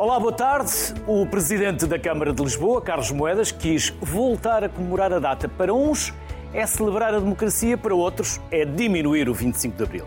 Olá, boa tarde. O presidente da Câmara de Lisboa, Carlos Moedas, quis voltar a comemorar a data. Para uns é celebrar a democracia, para outros é diminuir o 25 de Abril.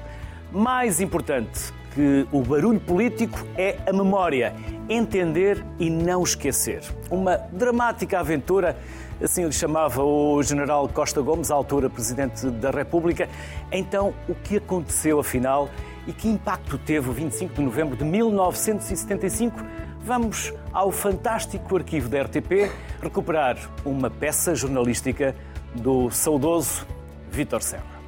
Mais importante que o barulho político é a memória, entender e não esquecer. Uma dramática aventura, assim lhe chamava o general Costa Gomes, à altura presidente da República. Então, o que aconteceu afinal e que impacto teve o 25 de novembro de 1975? Vamos ao fantástico arquivo da RTP recuperar uma peça jornalística do saudoso Vítor Serra.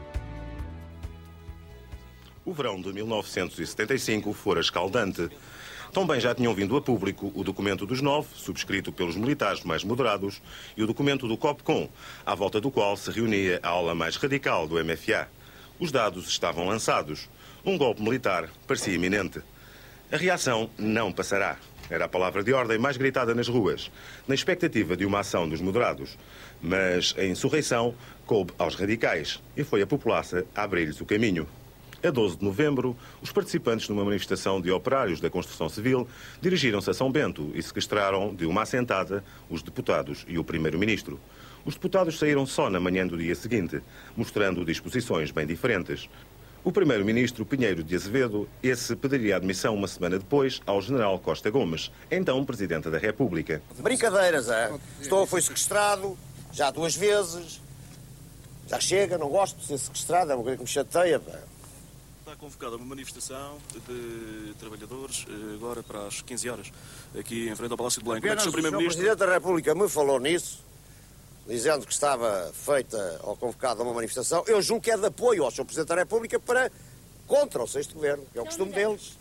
O verão de 1975 fora escaldante. Também já tinham vindo a público o documento dos nove, subscrito pelos militares mais moderados, e o documento do COPCOM, à volta do qual se reunia a aula mais radical do MFA. Os dados estavam lançados. Um golpe militar parecia iminente. A reação não passará. Era a palavra de ordem mais gritada nas ruas, na expectativa de uma ação dos moderados. Mas a insurreição coube aos radicais e foi a populaça a abrir-lhes o caminho. A 12 de novembro, os participantes numa manifestação de operários da construção civil dirigiram-se a São Bento e sequestraram de uma assentada os deputados e o primeiro-ministro. Os deputados saíram só na manhã do dia seguinte, mostrando disposições bem diferentes. O primeiro-ministro Pinheiro de Azevedo, esse pediria admissão uma semana depois ao general Costa Gomes, então presidente da República. Brincadeiras, é? Estou, foi sequestrado já duas vezes. Já chega, não gosto de ser sequestrado, é uma coisa que me chateia. Pá. Está convocada uma manifestação de trabalhadores eh, agora para as 15 horas, aqui em frente ao Palácio de Belém. Como é que o Sr. o. Primeiro-Ministro... Presidente da República me falou nisso, dizendo que estava feita ou convocada uma manifestação. Eu julgo que é de apoio ao Sr. Presidente da República para contra o sexto governo, que é o costume deles.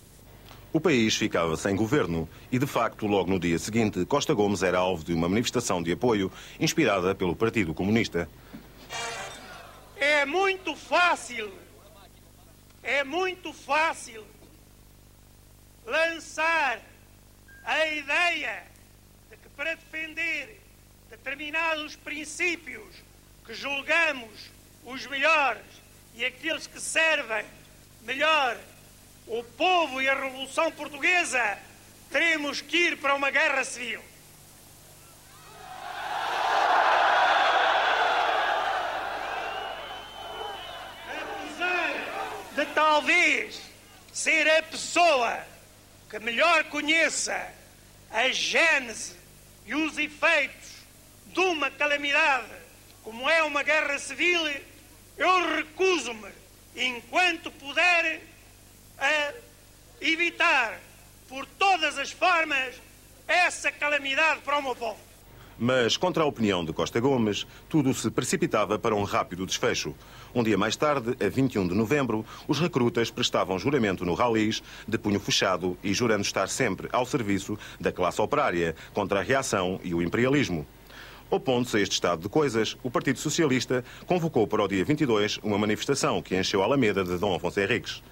O país ficava sem governo e, de facto, logo no dia seguinte, Costa Gomes era alvo de uma manifestação de apoio inspirada pelo Partido Comunista. É muito fácil, é muito fácil lançar a ideia de que para defender determinados princípios que julgamos os melhores e aqueles que servem melhor o povo e a Revolução Portuguesa, teremos que ir para uma guerra civil. Apesar de talvez ser a pessoa que melhor conheça a gênese e os efeitos de uma calamidade como é uma guerra civil, eu recuso-me, enquanto puder, a evitar por todas as formas essa calamidade para o meu povo. Mas, contra a opinião de Costa Gomes, tudo se precipitava para um rápido desfecho. Um dia mais tarde, a 21 de novembro, os recrutas prestavam juramento no Ralis, de punho fechado e jurando estar sempre ao serviço da classe operária, contra a reação e o imperialismo. Opondo-se a este estado de coisas, o Partido Socialista convocou para o dia 22 uma manifestação que encheu a Alameda de Dom Afonso Henriques.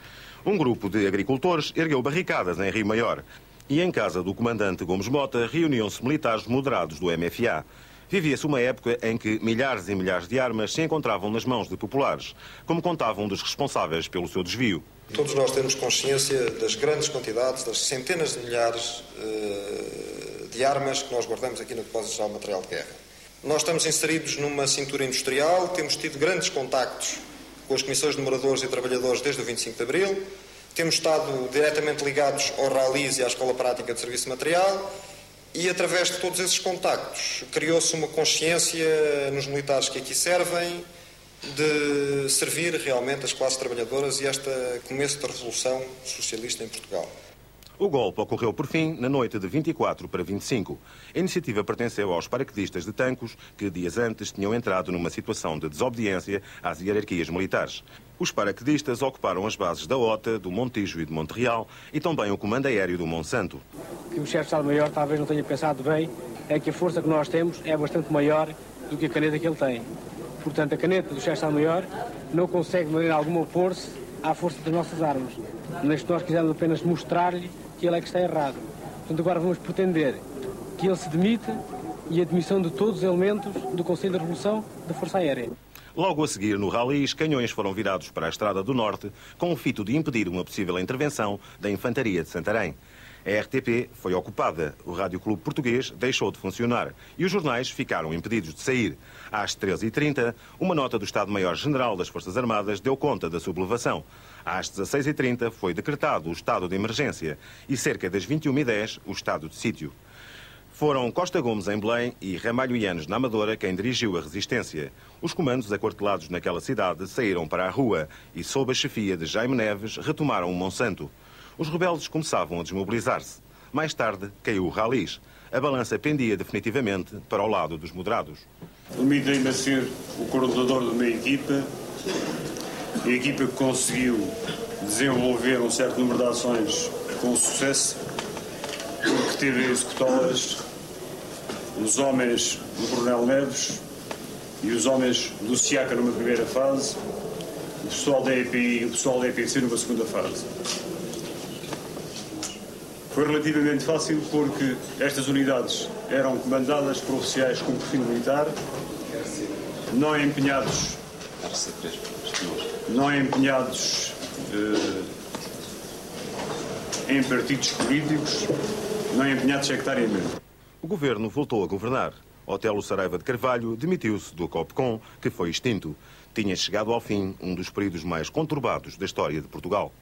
Um grupo de agricultores ergueu barricadas em Rio Maior e em casa do comandante Gomes Mota reuniam-se militares moderados do MFA. Vivia-se uma época em que milhares e milhares de armas se encontravam nas mãos de populares, como contavam um dos responsáveis pelo seu desvio. Todos nós temos consciência das grandes quantidades, das centenas de milhares uh, de armas que nós guardamos aqui no Depósito de Material de Guerra. Nós estamos inseridos numa cintura industrial, temos tido grandes contactos com as comissões de moradores e trabalhadores desde o 25 de Abril, temos estado diretamente ligados ao RALIS e à Escola Prática de Serviço Material e, através de todos esses contactos, criou-se uma consciência nos militares que aqui servem de servir realmente as classes trabalhadoras e este começo da Revolução Socialista em Portugal. O golpe ocorreu por fim na noite de 24 para 25. A iniciativa pertenceu aos paraquedistas de Tancos, que dias antes tinham entrado numa situação de desobediência às hierarquias militares. Os paraquedistas ocuparam as bases da OTA, do Montijo e de Montreal e também o comando aéreo do Monsanto. O que o chefe de Estado-Maior talvez não tenha pensado bem é que a força que nós temos é bastante maior do que a caneta que ele tem. Portanto, a caneta do chefe de Estado-Maior não consegue de maneira alguma opor-se à força das nossas armas. Mas nós quisemos apenas mostrar-lhe que ele é que está errado. Portanto, agora vamos pretender que ele se demita e a demissão de todos os elementos do Conselho da Revolução da Força Aérea. Logo a seguir, no Ralis, canhões foram virados para a Estrada do Norte com o fito de impedir uma possível intervenção da Infantaria de Santarém. A RTP foi ocupada, o Rádio Clube Português deixou de funcionar e os jornais ficaram impedidos de sair. Às 13h30, uma nota do Estado-Maior-General das Forças Armadas deu conta da sublevação. Às 16h30 foi decretado o estado de emergência e cerca das 21h10 o estado de sítio. Foram Costa Gomes em Belém e Ramalho Ianes na Amadora quem dirigiu a resistência. Os comandos acortelados naquela cidade saíram para a rua e, sob a chefia de Jaime Neves, retomaram o Monsanto. Os rebeldes começavam a desmobilizar-se. Mais tarde, caiu o Ralis. A balança pendia definitivamente para o lado dos moderados. Limitei-me a ser o coordenador de uma equipa, a equipa que conseguiu desenvolver um certo número de ações com sucesso, porque teve a executá-las os homens do Coronel Neves e os homens do SIACA numa primeira fase, o pessoal da EPI e o pessoal da EPC numa segunda fase. Foi relativamente fácil porque estas unidades eram comandadas por oficiais com perfil militar, não empenhados, não empenhados eh, em partidos políticos, não empenhados sectariamente. O governo voltou a governar. Otelo Saraiva de Carvalho demitiu-se do COPCOM, que foi extinto. Tinha chegado ao fim um dos períodos mais conturbados da história de Portugal.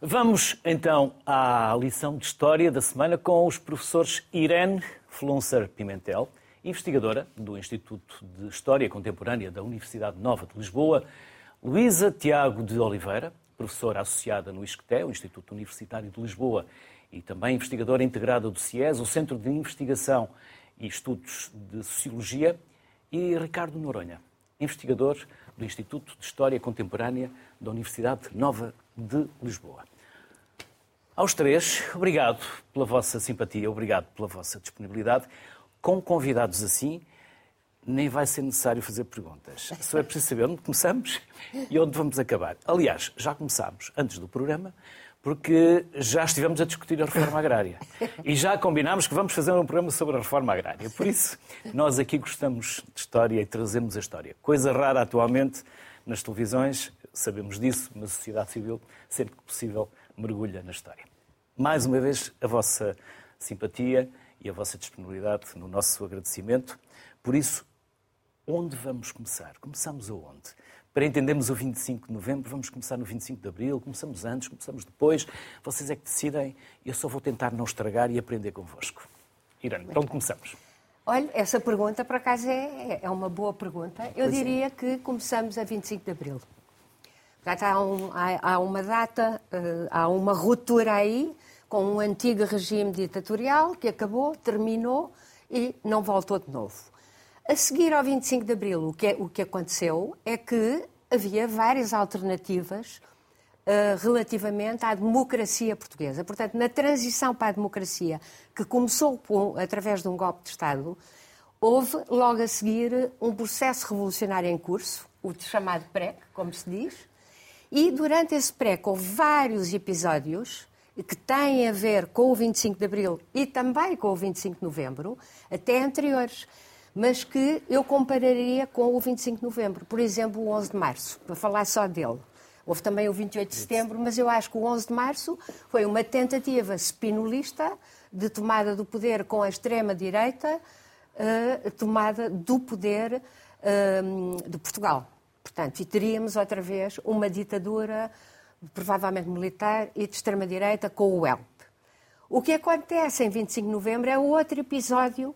Vamos então à lição de História da semana com os professores Irene Flunser Pimentel, investigadora do Instituto de História Contemporânea da Universidade Nova de Lisboa, Luísa Tiago de Oliveira, professora associada no ISCTE, o Instituto Universitário de Lisboa, e também investigadora integrada do CIES, o Centro de Investigação e Estudos de Sociologia, e Ricardo Noronha, investigador do Instituto de História Contemporânea da Universidade Nova de Lisboa. Aos três, obrigado pela vossa simpatia, obrigado pela vossa disponibilidade. Com convidados assim, nem vai ser necessário fazer perguntas. Só é preciso saber onde começamos e onde vamos acabar. Aliás, já começámos antes do programa, porque já estivemos a discutir a reforma agrária. E já combinámos que vamos fazer um programa sobre a reforma agrária. Por isso, nós aqui gostamos de história e trazemos a história. Coisa rara atualmente nas televisões, sabemos disso, mas a sociedade civil, sempre que possível, mergulha na história. Mais uma vez, a vossa simpatia e a vossa disponibilidade no nosso agradecimento. Por isso, onde vamos começar? Começamos aonde? Para entendermos o 25 de novembro, vamos começar no 25 de abril, começamos antes, começamos depois. Vocês é que decidem. Eu só vou tentar não estragar e aprender convosco. Irene, para onde começamos? Olha, essa pergunta, por acaso, é, é uma boa pergunta. Eu pois diria é. que começamos a 25 de abril. Portanto, há, um, há, há uma data, uh, há uma ruptura aí com um antigo regime ditatorial que acabou, terminou e não voltou de novo. A seguir ao 25 de Abril, o que, é, o que aconteceu é que havia várias alternativas uh, relativamente à democracia portuguesa. Portanto, na transição para a democracia, que começou com, através de um golpe de Estado, houve logo a seguir um processo revolucionário em curso, o chamado PREC, como se diz, e durante esse PREC houve vários episódios que têm a ver com o 25 de Abril e também com o 25 de Novembro, até anteriores, mas que eu compararia com o 25 de Novembro. Por exemplo, o 11 de Março, para falar só dele. Houve também o 28 de Setembro, mas eu acho que o 11 de Março foi uma tentativa spinolista de tomada do poder com a extrema-direita, uh, tomada do poder uh, de Portugal. Portanto, e teríamos outra vez uma ditadura provavelmente militar, e de extrema-direita com o ELP. O que acontece em 25 de novembro é outro episódio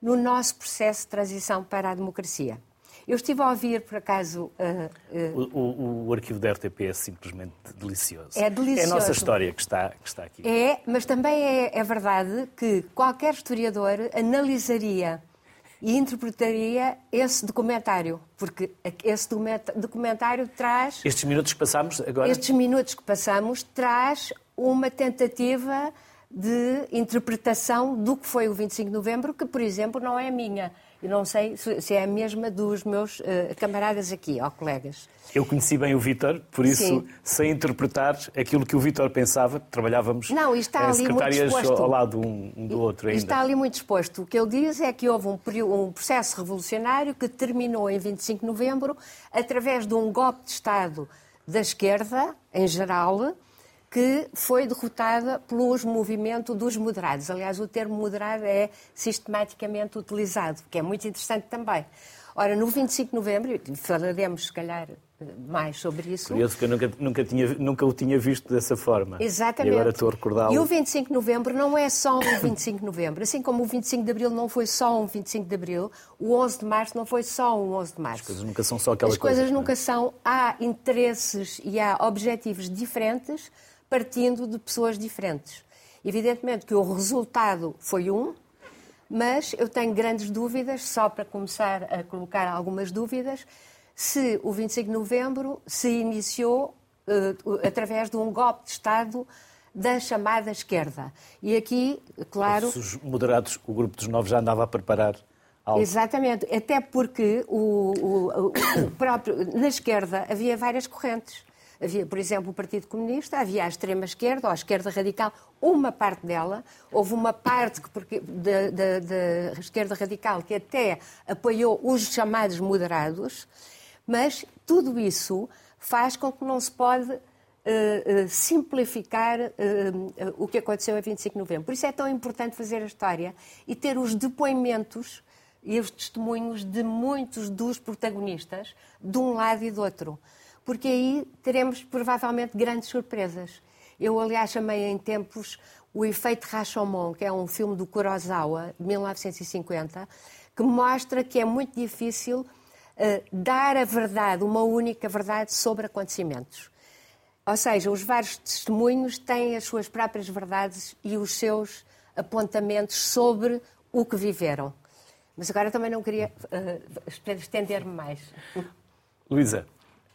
no nosso processo de transição para a democracia. Eu estive a ouvir, por acaso. Uh, uh, o, o, o, arquivo da RTP é simplesmente delicioso. É delicioso. É a nossa história que está, que está aqui. É, mas também é, é verdade que qualquer historiador analisaria e interpretaria esse documentário, porque esse documentário traz. Estes minutos que passamos agora? Estes minutos que passamos traz uma tentativa de interpretação do que foi o 25 de novembro, que, por exemplo, não é minha. Eu não sei se é a mesma dos meus uh, camaradas aqui, ó colegas. Eu conheci bem o Vítor, por isso Sim. sei interpretar aquilo que o Vítor pensava. Trabalhávamos não, está ali secretárias ao lado um, um do outro ainda. Está ali muito exposto. O que ele diz é que houve um, um processo revolucionário que terminou em 25 de novembro através de um golpe de Estado da esquerda, em geral, que foi derrotada pelos movimentos dos moderados. Aliás, o termo moderado é sistematicamente utilizado, que é muito interessante também. Ora, no 25 de novembro, falaremos se calhar mais sobre isso. Curioso que eu nunca, nunca, tinha, nunca o tinha visto dessa forma. Exatamente. E agora estou a recordá-lo. E o 25 de novembro não é só um 25 de novembro. Assim como o 25 de abril não foi só um 25 de abril, o 11 de março não foi só um 11 de março. As coisas nunca são só aquela As coisa. coisas não é? nunca são. Há interesses e há objetivos diferentes partindo de pessoas diferentes. Evidentemente que o resultado foi um, mas eu tenho grandes dúvidas, só para começar a colocar algumas dúvidas, se o 25 de novembro se iniciou eh, através de um golpe de Estado da chamada esquerda. E aqui, claro. Se os moderados, o grupo dos novos já andava a preparar algo. Exatamente, até porque o, o- o próprio, na esquerda havia várias correntes. Havia, por exemplo, o Partido Comunista, havia a extrema-esquerda, ou a esquerda radical, uma parte dela. Houve uma parte da, da- da esquerda radical que até apoiou os chamados moderados, mas tudo isso faz com que não se pode eh, eh, simplificar eh, o que aconteceu a 25 de novembro. Por isso é tão importante fazer a história e ter os depoimentos e os testemunhos de muitos dos protagonistas, de um lado e do outro. Porque aí teremos provavelmente grandes surpresas. Eu, aliás, chamei em tempos o Efeito Rashomon, que é um filme do Kurosawa, de 1950, que mostra que é muito difícil eh, dar a verdade, uma única verdade sobre acontecimentos. Ou seja, os vários testemunhos têm as suas próprias verdades e os seus apontamentos sobre o que viveram. Mas agora também não queria eh, estender-me mais. Luísa,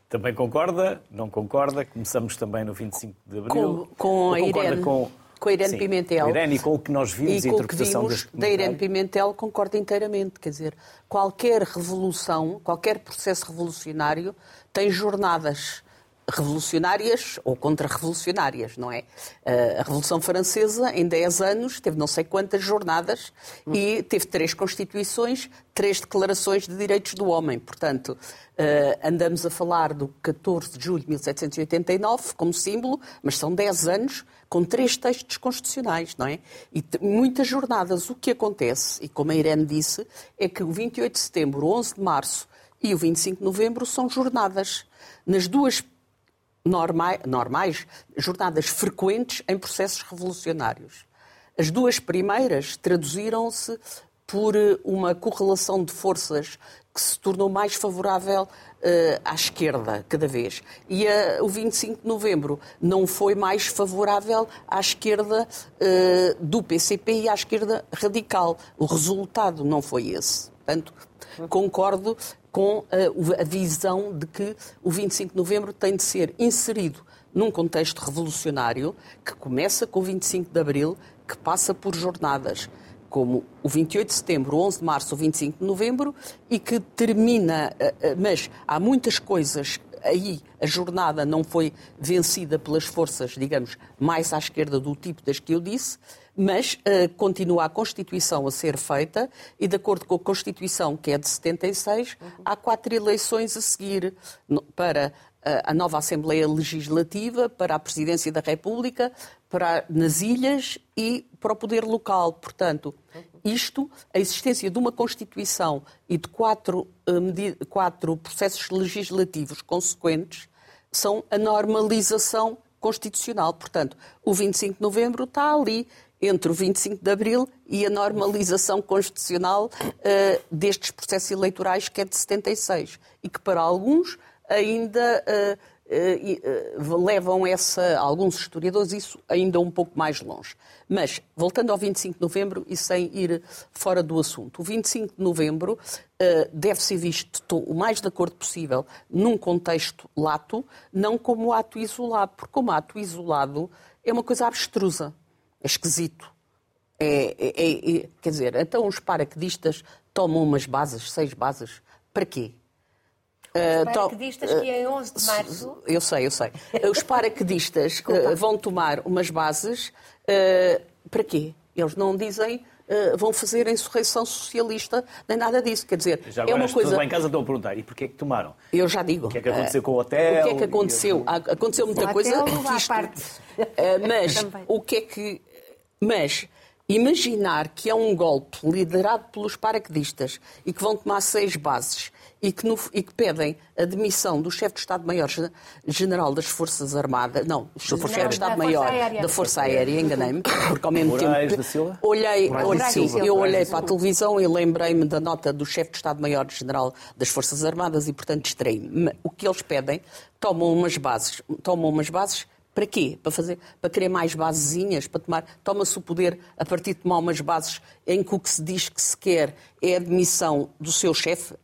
também concorda? Não concorda? Começamos também no 25 de Abril. Com- com a concorda Irene- com, com a Irene Sim, Pimentel. com a Irene e com o que nós vimos, e a com o que interpretação vimos deste da Irene. Pimentel concordo inteiramente. Quer dizer, qualquer revolução, qualquer processo revolucionário tem jornadas revolucionárias ou contra-revolucionárias, não é? Eh, A Revolução Francesa, em 10 anos, teve não sei quantas jornadas e teve três constituições, três declarações de direitos do homem. Portanto, eh, andamos a falar do 14 de julho de 1789 como símbolo, mas são 10 anos com três textos constitucionais, não é? E muitas jornadas. O que acontece, e como a Irene disse, é que o 28 de setembro, o 11 de março e o 25 de novembro são jornadas. Nas duas normais, normais, jornadas frequentes em processos revolucionários. As duas primeiras traduziram-se por eh, uma correlação de forças que se tornou mais favorável eh, à esquerda cada vez. E eh, o 25 de novembro não foi mais favorável à esquerda eh, do PCP e à esquerda radical. O resultado não foi esse. Portanto, concordo com eh, a visão de que o 25 de novembro tem de ser inserido num contexto revolucionário que começa com o 25 de abril, que passa por jornadas como o 28 de setembro, o 11 de março, o 25 de novembro e que termina, eh, eh, mas há muitas coisas aí a jornada não foi vencida pelas forças, digamos, mais à esquerda do tipo das que eu disse, mas eh, continua a Constituição a ser feita e, de acordo com a Constituição, que é de 76, há quatro eleições a seguir para eh, a nova Assembleia Legislativa, para a Presidência da República, para nas ilhas e para o poder local. Portanto, isto, a existência de uma Constituição e de quatro, eh, quatro processos legislativos consequentes são a normalização constitucional. Portanto, o 25 de novembro está ali entre o 25 de abril e a normalização constitucional eh, destes processos eleitorais que é de 76 e que para alguns ainda e, eh, levam essa, alguns historiadores, isso ainda um pouco mais longe. Mas, voltando ao 25 de novembro e sem ir fora do assunto, o 25 de novembro deve ser visto o mais de acordo possível num contexto lato, não como ato isolado, porque como ato isolado é uma coisa abstrusa, é esquisito. É, é- é- é- quer dizer, então os paraquedistas tomam umas bases, seis bases, para quê? Eh, to- Paraquedistas que em 11 de março eu sei, eu sei. Os paraquedistas eh, vão tomar umas bases para quê? Eles não dizem vão fazer a insurreição socialista, nem nada disso. Quer dizer, Já é uma coisa. lá em casa estão a perguntar, e porquê é que tomaram? Eu já digo. O que é que aconteceu com o hotel? O que é que aconteceu? Aconteceu muita O coisa. hotel, à isto- parte. Mas o que é que. Mas imaginar que é um golpe liderado pelos paraquedistas e que vão tomar seis bases e que, no- e que pedem a demissão do chefe de Estado-Maior-General das Forças Armadas, não, desculpa, o chefe de Estado-Maior da Força Aérea, enganei-me, porque ao mesmo Moraes tempo da Silva? olhei, Moraes olhei- da sim, Silva. eu olhei para a televisão e lembrei-me da nota do chefe de Estado-Maior-General das Forças Armadas e, portanto, distraí-me. O que eles pedem, tomam umas bases. Tomam umas bases para quê? Para, fazer, para querer mais basezinhas, para tomar. Toma-se o poder a partir de tomar umas bases em que o que se diz que se quer é a demissão do seu chefe.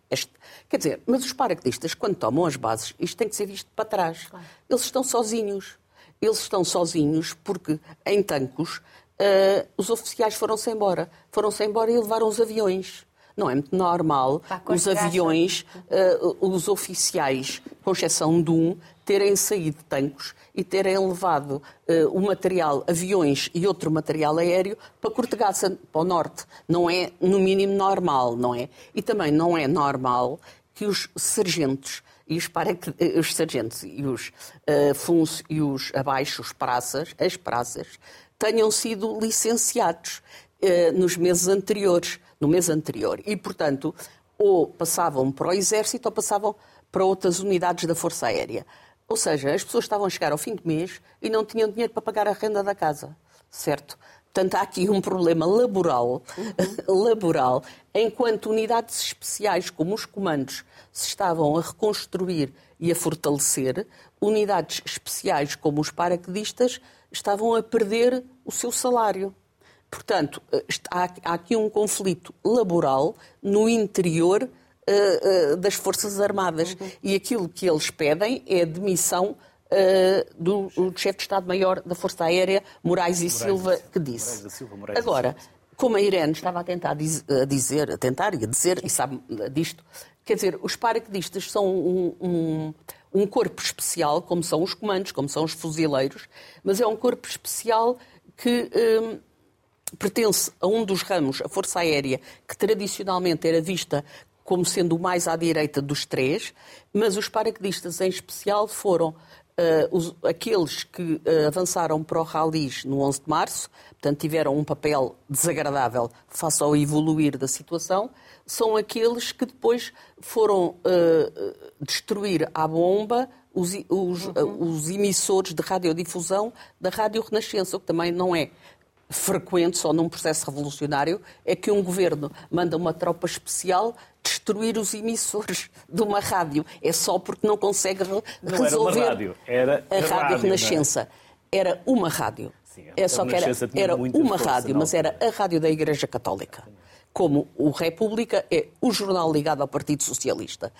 Quer dizer, mas os paraquedistas, quando tomam as bases, isto tem que ser visto para trás. Eles estão sozinhos. Eles estão sozinhos porque, em Tancos, ah, os oficiais foram-se embora. Foram-se embora e levaram os aviões. Não é muito normal os aviões, ah, os oficiais, com exceção de um, terem saído Tancos e terem levado ah, o material, aviões e outro material aéreo para Cortegaça, para o norte. Não é, no mínimo, normal, não é? E também não é normal que os sargentos e os, paraque- eh, os sargentos e os, eh, func- e os abaixo, os praças, as praças, tenham sido licenciados eh, nos meses anteriores, no mês anterior. E, portanto, ou passavam para o Exército ou passavam para outras unidades da Força Aérea. Ou seja, as pessoas estavam a chegar ao fim do mês e não tinham dinheiro para pagar a renda da casa, certo? Portanto, há aqui um problema laboral, laboral, enquanto unidades especiais como os comandos se estavam a reconstruir e a fortalecer, unidades especiais como os paraquedistas estavam a perder o seu salário. Portanto, eh, há aqui um conflito laboral no interior eh, eh, das Forças Armadas. E aquilo que eles pedem é a demissão eh, do, do chefe de Estado-Maior da Força Aérea, Moraes e Silva, que disse. Moraes da Silva, Moraes Agora, como a Irene estava a tentar diz- a dizer, a tentar e a dizer, e sabe disto, quer dizer, os paraquedistas são um, um- um corpo especial, como são os comandos, como são os fuzileiros, mas é um corpo especial que hum, pertence a um dos ramos, a Força Aérea, que tradicionalmente era vista como sendo o mais à direita dos três, mas os paraquedistas em especial foram eh, os- aqueles que eh, avançaram para o Ralis no 11 de março, portanto tiveram um papel desagradável face ao evoluir da situação, são aqueles que depois foram eh, destruir à bomba os, os, eh, os emissores de radiodifusão da Rádio Renascença, o que também não é frequente, só num processo revolucionário, é que um governo manda uma tropa especial destruir os emissores de uma rádio. É só porque não consegue re- Não era uma resolver rádio, era a Rádio rádio, não é? Renascença. Era uma rádio. Sim, é só que era, era uma força rádio, na mas era a rádio da Igreja Católica. Como o República é o jornal ligado ao Partido Socialista.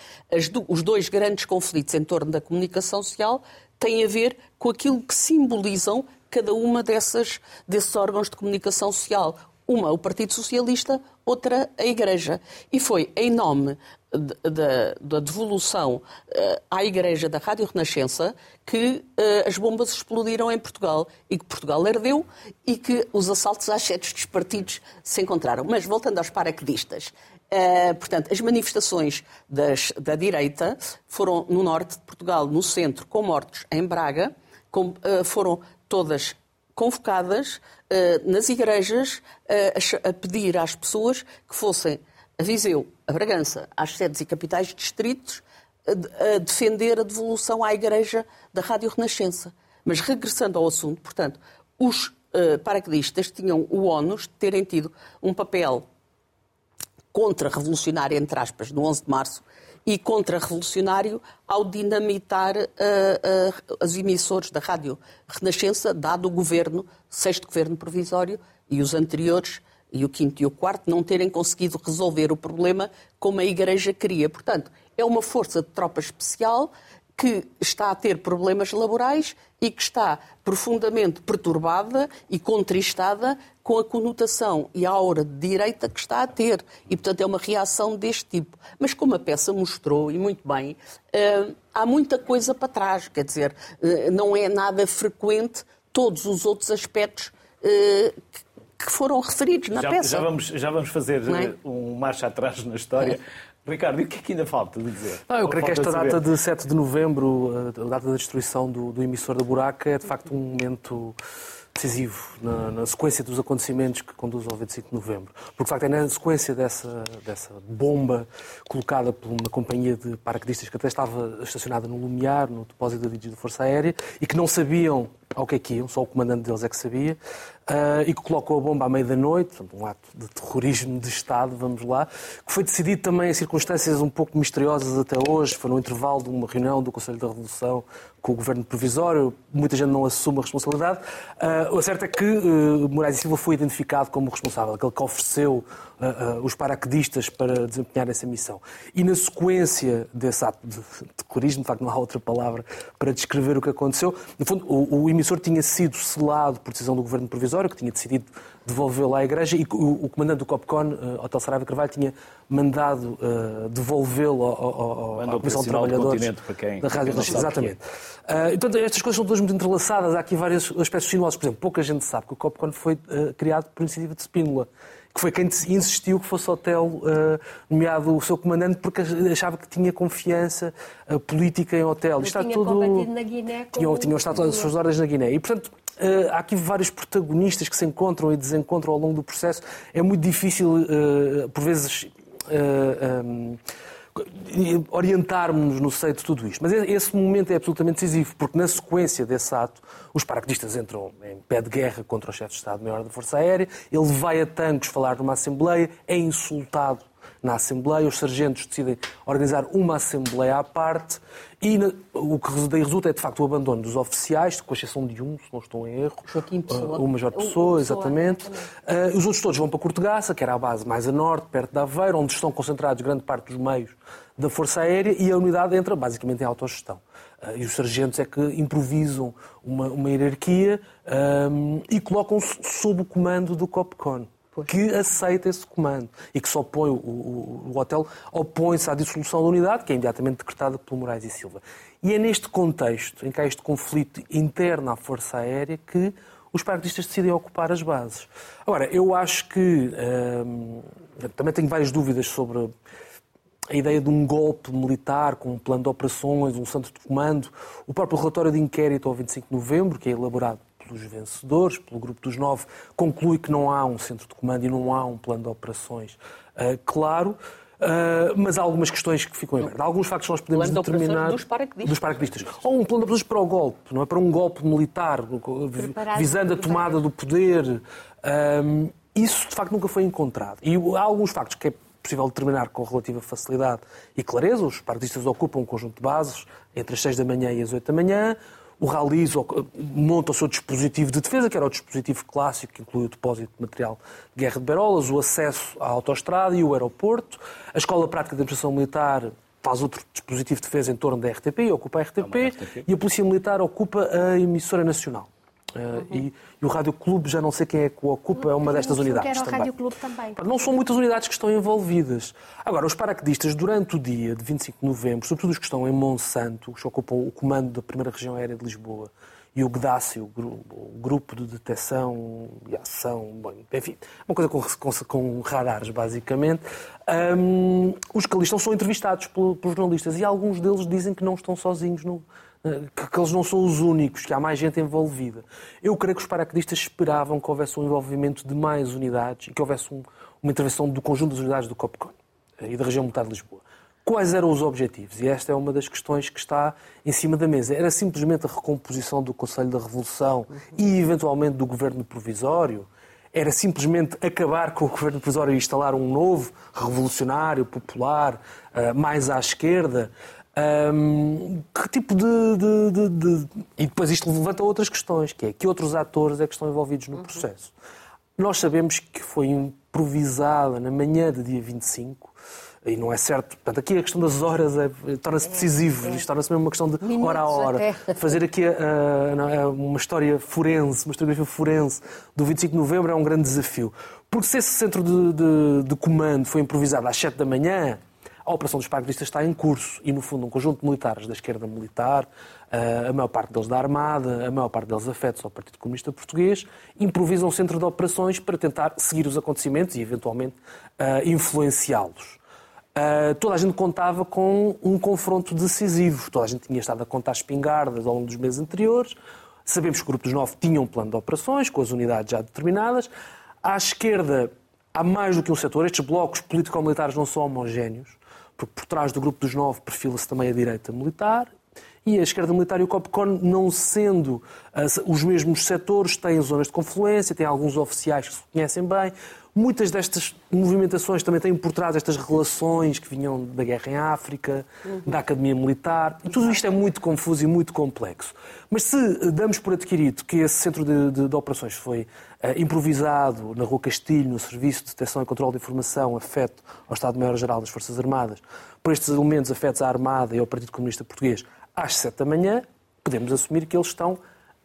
Do- os dois grandes conflitos em torno da comunicação social têm a ver com aquilo que simbolizam cada uma dessas, desses órgãos de comunicação social. Uma, o Partido Socialista, outra, a Igreja. E foi em nome da, devolução eh, à Igreja da Rádio Renascença que eh, as bombas explodiram em Portugal e que Portugal ardeu e que os assaltos às sedes dos partidos se encontraram. Mas voltando aos paraquedistas, eh, portanto, as manifestações das- da direita foram no norte de Portugal, no centro, com mortos em Braga, com- foram todas convocadas eh, nas igrejas eh, a pedir às pessoas que fossem a Viseu, a Bragança, às sedes e capitais distritos, a a defender a devolução à Igreja da Rádio Renascença. Mas regressando ao assunto, portanto, os eh, paraquedistas tinham o ónus de terem tido um papel contra-revolucionário, entre aspas, no 11 de março, e contra-revolucionário ao dinamitar uh, uh, os emissores da Rádio Renascença, dado o governo, sexto governo provisório, e os anteriores, e o quinto e o quarto, não terem conseguido resolver o problema como a Igreja queria. Portanto, é uma força de tropa especial que está a ter problemas laborais e que está profundamente perturbada e contristada com a conotação e a aura de direita que está a ter. E, portanto, é uma reação deste tipo. Mas, como a peça mostrou, e muito bem, eh, há muita coisa para trás. Quer dizer, eh, não é nada frequente todos os outros aspectos eh, que foram referidos na já, peça. Já vamos, já vamos fazer é? um marcha atrás na história. Ricardo, e o que é que ainda falta de dizer? Não, eu Ou creio que esta saber? data de 7 de novembro, a data da destruição do, do emissor da buraca, é de facto um momento decisivo na, na sequência dos acontecimentos que conduz ao 25 de novembro. Porque, de facto, é na sequência dessa, dessa bomba colocada por uma companhia de paraquedistas que até estava estacionada no Lumiar, no depósito da DG da Força Aérea, e que não sabiam ao que é que iam, só o comandante deles é que sabia, ah, e que colocou a bomba à meia da noite, um ato de terrorismo de Estado, vamos lá, que foi decidido também em circunstâncias um pouco misteriosas até hoje, foi no intervalo de uma reunião do Conselho da Revolução com o Governo Provisório, muita gente não assume a responsabilidade. Ah, o certo é que ah, Moraes e Silva foi identificado como responsável, aquele que ofereceu ah, os paraquedistas para desempenhar essa missão. E na sequência desse ato de terrorismo, de facto não há outra palavra para descrever o que aconteceu, no fundo, o, o emissor tinha sido selado por decisão do Governo Provisório, que tinha decidido devolvê-lo à Igreja, e o, o comandante do Copcon, uh, Hotel Saraiva Carvalho, tinha mandado uh, devolvê-lo à Comissão de Trabalhadores para quem- da Rádio que é. Exatamente. Uh, então, estas coisas são todas muito entrelaçadas. Há aqui vários aspectos sinuosos. Por exemplo, pouca gente sabe que o Copcon foi criado por iniciativa de Spínola, que foi quem insistiu que fosse hotel uh, nomeado o seu comandante porque achava que tinha confiança uh, política em Isto está tinha tudo... na Guiné Tinham, como- tinham estado as suas ordens na Guiné. E, portanto, eh, há aqui vários protagonistas que se encontram e desencontram ao longo do processo. É muito difícil, eh, por vezes, eh, um, orientarmos-nos no seio de tudo isto. Mas esse momento é absolutamente decisivo, porque na sequência desse ato, os paraquedistas entram em pé de guerra contra o chefe de Estado-Maior da Força Aérea, ele vai a Tancos falar numa Assembleia, é insultado na Assembleia, os sargentos decidem organizar uma Assembleia à parte e o que daí resulta é, de facto, o abandono dos oficiais, com exceção de um, se não estou em erro. Joaquim Pessoa. Uh, O Major Pessoa, exatamente. Uh, os outros todos vão para Cortegaça, que era a base mais a norte, perto de Aveiro, onde estão concentrados grande parte dos meios da Força Aérea e a unidade entra basicamente em autogestão. Uh, e os sargentos é que improvisam uma, uma hierarquia um, e colocam-se sob o comando do COPCON. Que aceita esse comando e que se opõe, o, o, o hotel opõe-se à dissolução da unidade, que é imediatamente decretada pelo Moraes e Silva. E é neste contexto, em que há este conflito interno à Força Aérea, que os paraquedistas decidem ocupar as bases. Agora, eu acho que. hum, também tenho várias dúvidas sobre a ideia de um golpe militar com um plano de operações, um centro de comando. O próprio relatório de inquérito ao 25 de novembro, que é elaborado pelos vencedores, pelo grupo dos nove, conclui que não há um centro de comando e não há um plano de operações ah, claro. ah, mas há algumas questões que ficam em aberto. Há alguns factos nós podemos Plano de operações determinar dos paraquedistas. dos paraquedistas. Ou um plano de operações para o golpe, não é? Para um golpe militar, Preparado visando a tomada do poder. Ahm, isso, de facto, nunca foi encontrado. E há alguns factos que é possível determinar com relativa facilidade e clareza. Os paraquedistas ocupam um conjunto de bases entre as 6 da manhã e as 8 da manhã. O Raliz monta o seu dispositivo de defesa, que era o dispositivo clássico, que inclui o depósito de material de guerra de Berolas, o acesso à autoestrada e o aeroporto. A Escola Prática de Administração Militar faz outro dispositivo de defesa em torno da RTP, ocupa a RTP, RTP. e a Polícia Militar ocupa a emissora nacional. Uh, e, e o Rádio Clube, já não sei quem é que o ocupa, é uma destas unidades Era o também. Rádio Clube também. Não são muitas unidades que estão envolvidas. Agora, os paraquedistas, durante o dia de 25 de novembro, sobretudo os que estão em Monsanto, os que ocupam o comando da primeira região aérea de Lisboa, e o GDACI, o, o Grupo de Detecção e Ação, bom, enfim, uma coisa com, com, com radares, basicamente, hum, os que ali estão são entrevistados pelo- pelos jornalistas e alguns deles dizem que não estão sozinhos no, que, que eles não são os únicos, que há mais gente envolvida. Eu creio que os paraquedistas esperavam que houvesse um envolvimento de mais unidades e que houvesse um- uma intervenção do conjunto das unidades do COPCON eh, e da região militar de Lisboa. Quais eram os objetivos? E esta é uma das questões que está em cima da mesa. Era simplesmente a recomposição do Conselho da Revolução e, eventualmente, do governo provisório? Era simplesmente acabar com o governo provisório e instalar um novo, revolucionário, popular, eh, mais à esquerda? Ahm, que tipo de, de- de- de- E depois isto levanta outras questões, que é que outros atores é que estão envolvidos no processo. Nós sabemos que foi improvisada na manhã de dia 25, e não é certo. Portanto, aqui a questão das horas é- torna-se decisivo, isto torna-se mesmo uma questão de Minutos hora a hora. até. Fazer aqui é, uma história forense, uma historiografia forense do 25 de novembro é um grande desafio. Porque se esse centro de, de- de comando foi improvisado às 7 da manhã, a operação dos paraquedistas está em curso e, no fundo, um conjunto de militares da esquerda militar, eh, a maior parte deles da Armada, a maior parte deles afetos ao Partido Comunista Português, improvisam um centro de operações para tentar seguir os acontecimentos e, eventualmente, eh, influenciá-los. Uh, toda a gente contava com um confronto decisivo. Toda a gente tinha estado a contar espingardas ao longo dos meses anteriores. Sabemos que o Grupo dos Nove tinha um plano de operações, com as unidades já determinadas. À esquerda, há mais do que um setor. Estes blocos político-militares não são homogéneos, porque por trás do Grupo dos Nove perfila-se também a direita militar. E a esquerda militar e o COPCON, não sendo uh, os mesmos setores, têm zonas de confluência, têm alguns oficiais que se conhecem bem. Muitas destas movimentações também têm por trás estas relações que vinham da guerra em África, uhum. da academia militar. E tudo isto é muito confuso e muito complexo. Mas se damos por adquirido que esse centro de, de, de operações foi uh, improvisado na Rua Castilho, no Serviço de Detecção e Controle de Informação, afeto ao Estado-Maior-Geral das Forças Armadas, por estes elementos afetos à Armada e ao Partido Comunista Português, às sete da manhã, podemos assumir que eles estão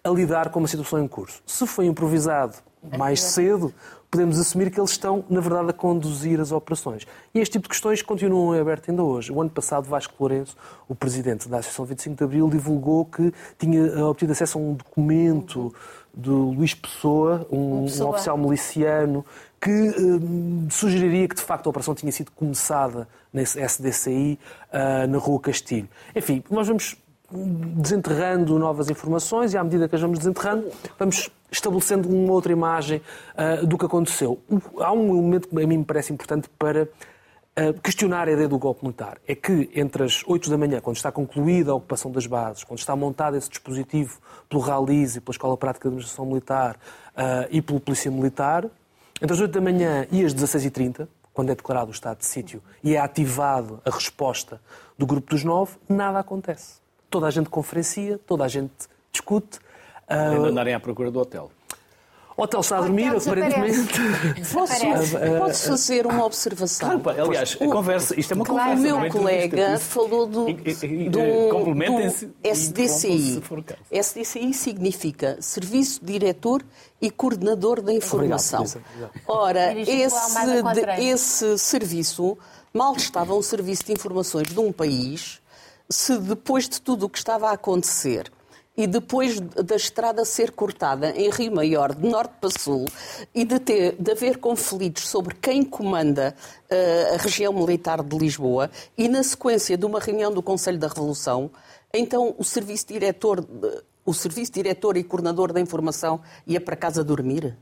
a lidar com uma situação em curso. Se foi improvisado mais cedo, podemos assumir que eles estão, na verdade, a conduzir as operações. E este tipo de questões continuam abertas ainda hoje. O ano passado, Vasco Lourenço, o presidente da Associação 25 de Abril, divulgou que tinha obtido acesso a um documento do Luís Pessoa, um, um oficial miliciano, que uh, sugeriria que, de facto, a operação tinha sido começada nesse SDCI uh, na Rua Castilho. Enfim, nós vamos desenterrando novas informações e, à medida que as vamos desenterrando, vamos estabelecendo uma outra imagem uh, do que aconteceu. Há um elemento que a mim me parece importante para uh, questionar a ideia do golpe militar. É que entre as 8 da manhã, quando está concluída a ocupação das bases, quando está montado esse dispositivo pelo RALIS e pela Escola Prática de Administração Militar uh, e pelo Polícia Militar, entre as 8 da manhã e as 16h30, quando é declarado o estado de sítio e é ativado a resposta do grupo dos nove, nada acontece toda a gente conferencia, toda a gente discute. Ainda uh, andarem à procura do hotel. O hotel está a dormir, aparentemente. Posso, posso fazer uma observação? Claro, aliás, a conversa, isto é uma claro, conversa. O meu colega falou do, do, do SDCI. SDCI significa Serviço Diretor e Coordenador da Informação. Ora, esse, esse serviço mal estava um serviço de informações de um país se depois de tudo o que estava a acontecer e depois da estrada ser cortada em Rio Maior, de norte para sul, e de, ter, de haver conflitos sobre quem comanda uh, a região militar de Lisboa, e na sequência de uma reunião do Conselho da Revolução, então o serviço diretor, o serviço diretor e coordenador da informação ia para casa dormir?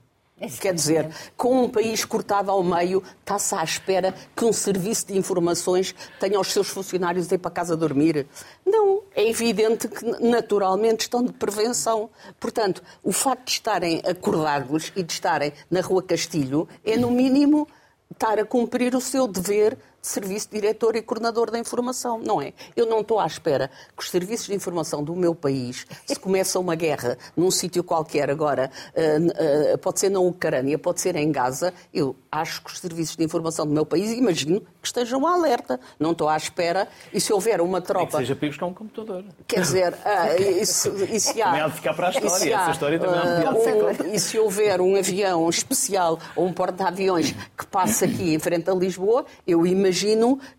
Quer dizer, com um país cortado ao meio, está-se à espera que um serviço de informações tenha os seus funcionários ir para casa dormir. Não, é evidente que naturalmente estão de prevenção. Portanto, o facto de estarem acordados e de estarem na Rua Castilho é, no mínimo, estar a cumprir o seu dever serviço diretor e coordenador da informação, não é? Eu não estou à espera que os serviços de informação do meu país, se começa uma guerra num sítio qualquer agora, uh, uh, pode ser na Ucrânia, pode ser em Gaza, eu acho que os serviços de informação do meu país, imagino que estejam alerta. Não estou à espera. E se houver uma tropa. que seja para buscar um computador. Quer dizer, ah, isso, isso há. Também há de ficar para a história. Essa história também há de ficar. Um, e se houver um avião especial ou um porta-aviões que passa aqui em frente a Lisboa, eu imagino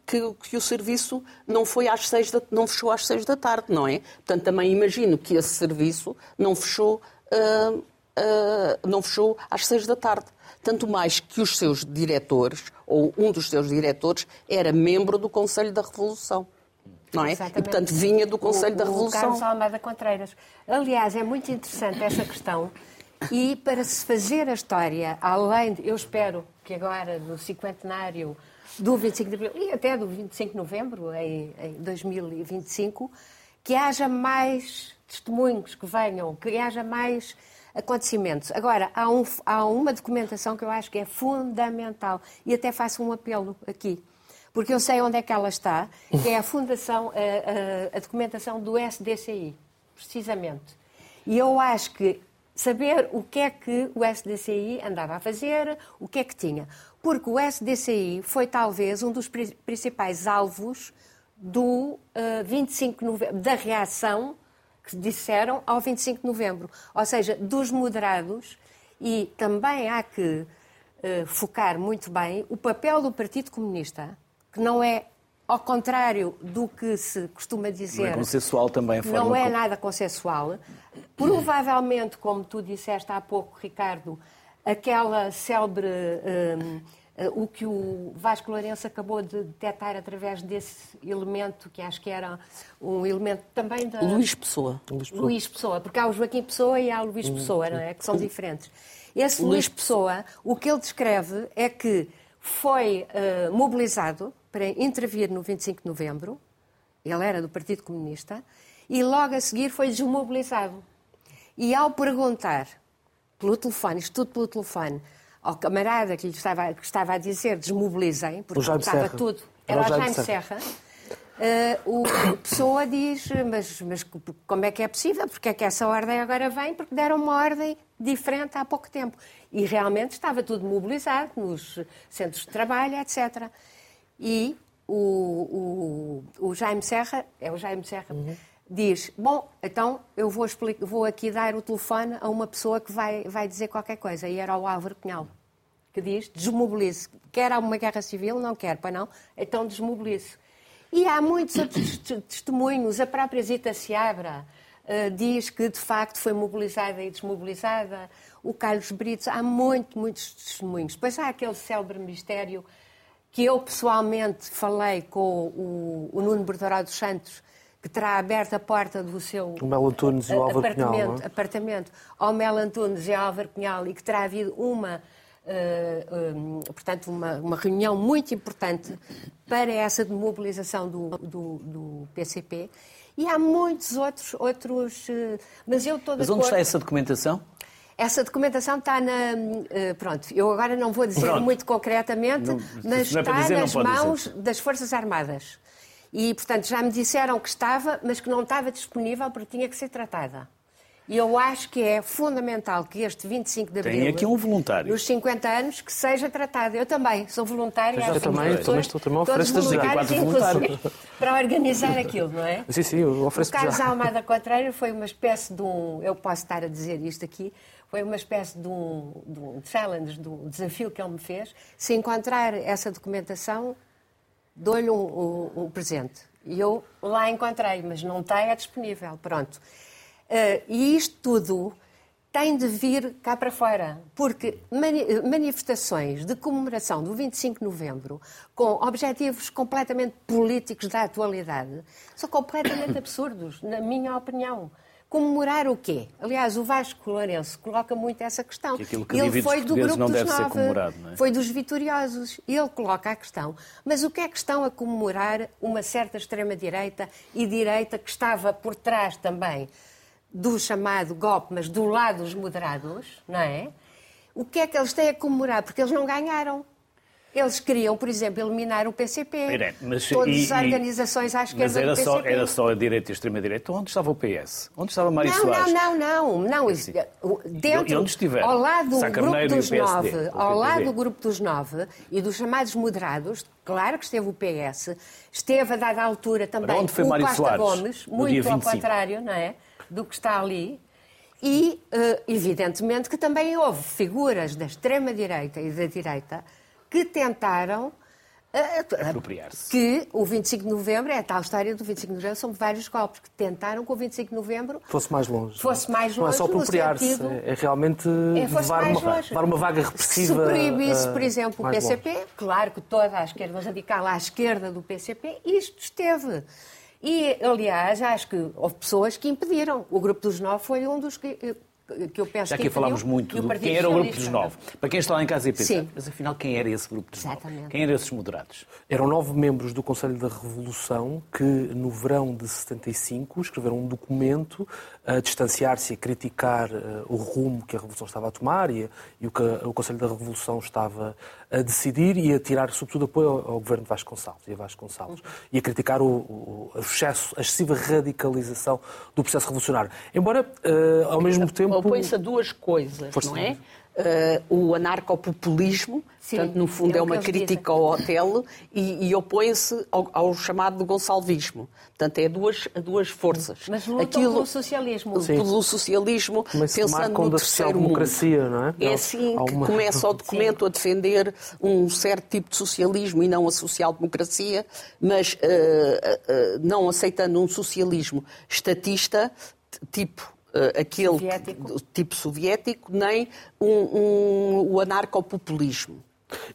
que, que o serviço não, foi às seis da, não fechou às seis da tarde, não é? Portanto, também imagino que esse serviço não fechou. Uh, uh, não fechou às seis da tarde tanto mais que os seus diretores, ou um dos seus diretores, era membro do Conselho da Revolução. Não é? Exatamente. E, portanto, vinha do Conselho o, da Revolução. O Carlos Almeida Contreiras. Aliás, é muito interessante essa questão. E para se fazer a história, além de, eu espero que agora, no cinquentenário do 25 de abril e até do 25 de novembro, em, em 2025, que haja mais testemunhos que venham, que haja mais acontecimentos. Agora, há, um, há uma documentação que eu acho que é fundamental e até faço um apelo aqui porque eu sei onde é que ela está, que é a fundação, a, a, a, documentação do SDCI, precisamente. E eu acho que saber o que é que o SDCI andava a fazer, o que é que tinha. Porque o SDCI foi talvez um dos principais alvos do uh, 25 de novembro, da reação que disseram ao 25 de novembro. Ou seja, dos moderados, e também há que uh, focar muito bem o papel do Partido Comunista, que não é ao contrário do que se costuma dizer. Não é consensual também a forma Não é como- nada consensual. Provavelmente, como tu disseste há pouco, Ricardo, aquela célebre. hum, eh, o que o Vasco Lourenço acabou de detectar através desse elemento, que acho que era um elemento também da. Luís Pessoa. Luís Pessoa, porque há o Joaquim Pessoa e há o Luís Pessoa, não é? Que são diferentes. Esse Luís Luís Pessoa, o que ele descreve é que foi eh, mobilizado para intervir no 25 de novembro, ele era do Partido Comunista, e logo a seguir foi desmobilizado. E ao perguntar pelo telefone, isto tudo pelo telefone, ao camarada que lhe estava, que estava a dizer desmobilizem, porque estava tudo, Era o Jaime Serra, eh, o a pessoa diz, mas, mas como é que é possível? Porque é que essa ordem agora vem? Porque deram uma ordem diferente há pouco tempo. E realmente estava tudo mobilizado nos centros de trabalho, etc. E o, o, o Jaime Serra, é o Jaime Serra, diz, bom, então eu vou, explicar, vou aqui dar o telefone a uma pessoa que vai, vai dizer qualquer coisa. E era o Álvaro Cunhal, que diz, desmobilize. Quer uma guerra civil? Não quer, para não? Então desmobilize. E há muitos outros test- testemunhos. A própria Zita Seabra eh, diz que, de facto, foi mobilizada e desmobilizada. O Carlos Brito, há muito, muitos testemunhos. Depois há aquele célebre mistério que eu pessoalmente falei com o, o Nuno Bordaró dos Santos, que terá aberto a porta do seu O Melo Antunes e o Álvaro Cunhal, apartamento, não é? apartamento ao Mel Antunes e ao Álvaro Cunhal e que terá havido uma, eh, um, portanto, uma, uma reunião muito importante para essa demobilização do, do, do PCP. E há muitos outros, outros eh, mas eu estou de Mas onde está essa documentação? essa documentação está na. eh, Pronto, eu agora não vou dizer Pronto. muito concretamente, Não- mas é está dizer, nas pode dizer. mãos das Forças Armadas. E, portanto, já me disseram que estava, mas que não estava disponível porque tinha que ser tratada. E eu acho que é fundamental que este 25 de abril. Tem aqui um voluntário. Nos 50 anos, que seja tratado. Eu também sou voluntária. Eu também, eu também estou- também todos ofereço já. voluntários, 24 inclusive, para organizar aquilo, não é? Sim, sim, eu O ofereço Carlos já. Almada Contreira foi uma espécie de um, eu posso estar a dizer isto aqui, foi uma espécie de um, de um challenge, de um desafio que ele me fez. Se encontrar essa documentação, dou-lhe um, um- um presente. E eu lá encontrei, mas não está, é disponível. Pronto. Eh, e isto tudo tem de vir cá para fora, porque mani- manifestações de comemoração do 25 de novembro, com objetivos completamente políticos da atualidade, são completamente absurdos, na minha opinião. Comemorar o quê? Aliás, o Vasco Lourenço coloca muito essa questão. Que que Ele foi do grupo dos nove, é? foi dos vitoriosos. Ele coloca a questão. Mas o que é que estão a comemorar uma certa extrema-direita e direita que estava por trás também do chamado golpe, mas do lado dos moderados, não é? O que é que eles têm a comemorar? Porque eles não ganharam. Eles queriam, por exemplo, eliminar o PCP. Irene, mas Todas e- as e- organizações à esquerda Mas era do só, PCP. era só a direita e a extrema-direita. Onde estava o PS? Onde estava Mário Não, Soares? não, não, não, não. Isso- Dentro, E onde estiveram? ao lado do grupo e dos PSD, nove, ao lado do grupo dos nove e dos chamados moderados, claro que esteve o PS, esteve a dada altura também onde foi o Mário Costa Soares, Gomes, muito ao 25? contrário, não é? Do que está ali. E, eh, evidentemente, que também houve figuras da extrema-direita e da direita que tentaram eh, Apropriar-se. que o 25 de novembro, é a tal história do 25 de novembro, são vários golpes que tentaram que o 25 de novembro Fosse mais longe. Fosse mais Não é longe só apropriar-se, sentido- é realmente É, levar uma, longe. levar uma vaga Se repressiva. proibisse, eh, por exemplo, o mais longe. PCP, claro que toda a esquerda radical à esquerda do PCP, isto esteve. E, aliás, acho que houve pessoas que impediram. O Grupo dos Nove foi um dos que, que eu penso Já que aqui falámos muito o de Partido quem era o grupo dos nove. Para quem está lá em casa e pensa, Sim. mas afinal quem era esse grupo dos Exatamente. nove? Quem eram esses moderados? Eram nove membros do Conselho da Revolução que, no verão de 75, escreveram um documento a distanciar-se e a criticar eh, o rumo que a Revolução estava a tomar e, e o que a- o Conselho da Revolução estava a decidir e a tirar, sobretudo, apoio ao, ao governo de Vasconcelos e a Vasconcelos e a criticar o, o- o excesso, a excessiva radicalização do processo revolucionário. Embora, eh, ao mesmo tempo... Opõe-se a duas coisas, não é? Eh, o anarcopopulismo, Sim, portanto, no fundo é é, uma crítica ao hotel e, e opõe-se ao, ao chamado Gonçalvismo. Portanto, é duas, duas forças. Mas lutam pelo socialismo. Sim. Pelo socialismo, se pensando no terceiro mundo. social-democracia, não é? É assim que uma- começa o documento a defender um certo tipo de socialismo e não a social-democracia, mas eh, eh, não aceitando um socialismo estatista, tipo aquele Soviético. do tipo soviético, nem um, um- o anarcopopulismo.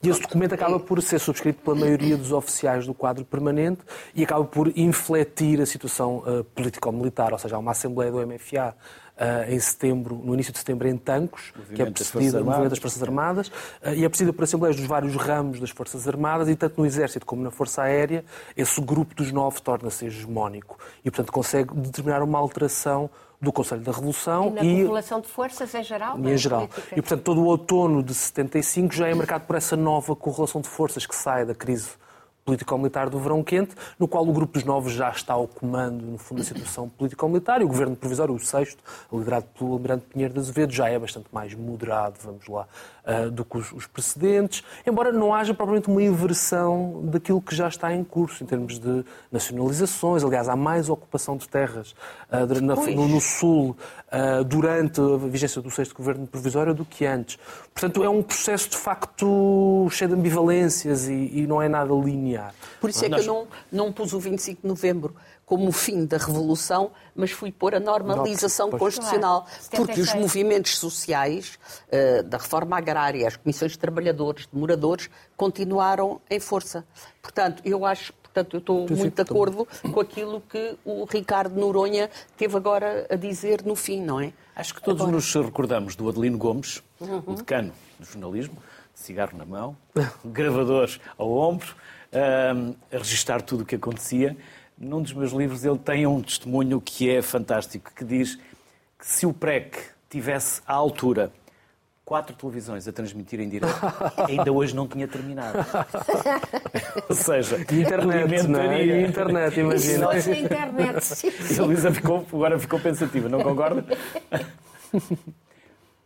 E esse documento acaba por ser subscrito pela maioria dos oficiais do quadro permanente e acaba por infletir a situação eh, político-militar, ou seja, há uma Assembleia do MFA eh, em setembro, no início de setembro, em Tancos, que é Movimento das precedida Forças do movimento Armadas. das Forças Armadas, eh, e é precedida por assembleias dos vários ramos das Forças Armadas, e tanto no Exército como na Força Aérea, esse grupo dos nove torna-se hegemónico e, portanto, consegue determinar uma alteração do Conselho da E Revolução na e população de forças em geral? em da geral. política? E, portanto, todo o outono de 75 já é marcado por essa nova correlação de forças que sai da crise político-militar do verão quente, no qual o grupo dos novos já está ao comando, no fundo, da situação político-militar, e o governo provisório, o sexto, liderado pelo Almirante Pinheiro de Azevedo, já é bastante mais moderado, vamos lá, ah, do que os, precedentes, embora não haja propriamente uma inversão daquilo que já está em curso, em termos de nacionalizações. Aliás, há mais ocupação de terras ah, no, Sul ah, durante a vigência do sexto governo provisório do que antes. Portanto, é um processo de facto cheio de ambivalências e, e não é nada linear. Por isso é que eu não, não pus o 25 de novembro como o fim da revolução, mas fui pôr a normalização Pois. constitucional, Claro, porque os 76. movimentos sociais eh, da reforma agrária, as comissões de trabalhadores, de moradores, continuaram em força. Portanto, eu acho, portanto, eu estou muito de acordo com aquilo que o Ricardo Noronha teve agora a dizer no fim, não é? Acho que todos Agora. nos recordamos do Adelino Gomes, Uhum. o decano do jornalismo, de cigarro na mão, gravadores ao ombro, ahm, a registar tudo o que acontecia. Num dos meus livros ele tem um testemunho que é fantástico, que diz que se o PREC tivesse à altura quatro televisões a transmitir em direto, ainda hoje não tinha terminado. Ou seja, E internet, não é? E internet, imagina. Sem internet. sim. E a Luísa ficou, agora ficou pensativa, não concorda?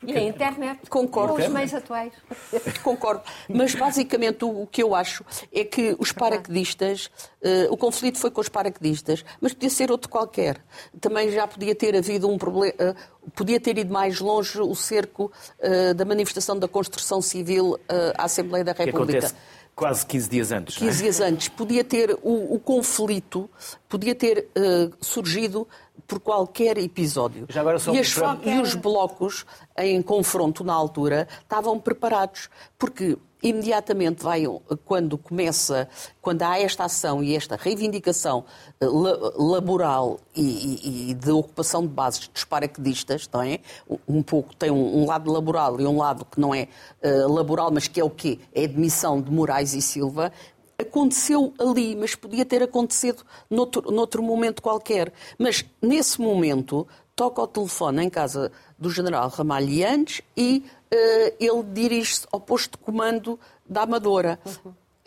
E a internet. Concordo. Com os meios atuais. Concordo. Mas basicamente o, o que eu acho é que os paraquedistas, eh, o conflito foi com os paraquedistas, mas podia ser outro qualquer. Também já podia ter havido um problema, eh, podia ter ido mais longe o cerco eh, da manifestação da construção civil à Assembleia da República. quase 15 dias antes. não é? 15 dias antes, podia ter o, o conflito, podia ter eh, surgido por qualquer episódio. Só e, as e os blocos em confronto na altura estavam preparados, porque imediatamente vai, quando começa, quando há esta ação e esta reivindicação eh, la- laboral e, e- e de ocupação de bases dos paraquedistas, não é? Um pouco tem um, um lado laboral e um lado que não é eh, laboral, mas que é o quê? É a admissão de Moraes e Silva. Aconteceu ali, mas podia ter acontecido noutro, noutro momento qualquer. Mas nesse momento toca o telefone em casa do general Ramalhianes e eh, ele dirige-se ao posto de comando da Amadora.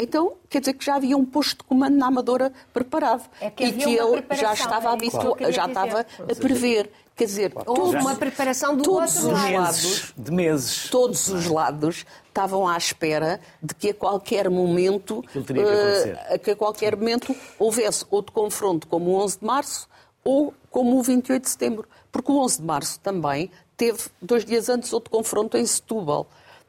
Então, quer dizer que já havia um posto de comando na Amadora preparado É que e que ele já estava, é habitu... queria já dizer. estava a prever. Quer dizer, Houve todos, uma preparação do todos outro os lado. lados Meses, de meses. todos os lados estavam à espera de que a qualquer momento que eh, que a qualquer momento houvesse outro confronto como o 11 de março ou como o 28 de setembro, porque o 11 de março também teve dois dias antes outro confronto em Setúbal.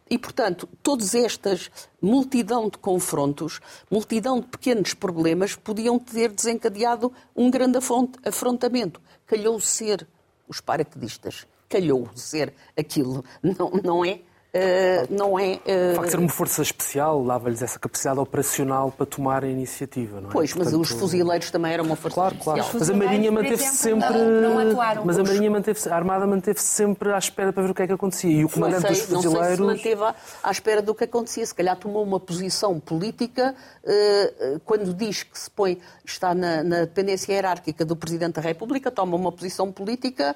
E, portanto, todas estas multidão de confrontos, multidão de pequenos problemas, podiam ter desencadeado um grande afront- afrontamento. Calhou ser os paraquedistas. Calhou ser aquilo. Não, não é? Eh, não é. De facto, ser uma força especial dava-lhes essa capacidade operacional para tomar a iniciativa, não é? Pois, mas Portanto, os fuzileiros também eram uma força Claro, claro. especial. Mas a Marinha fuzileiros, manteve-se sempre. não- não atuaram. Mas a Marinha manteve a Armada manteve-se sempre à espera para ver o que é que acontecia. E o Não comandante sei, dos não sei se fuzileiros. manteve à- à espera do que acontecia. Se calhar tomou uma posição política eh, quando diz que se põe, está na, na dependência hierárquica do Presidente da República, toma uma posição política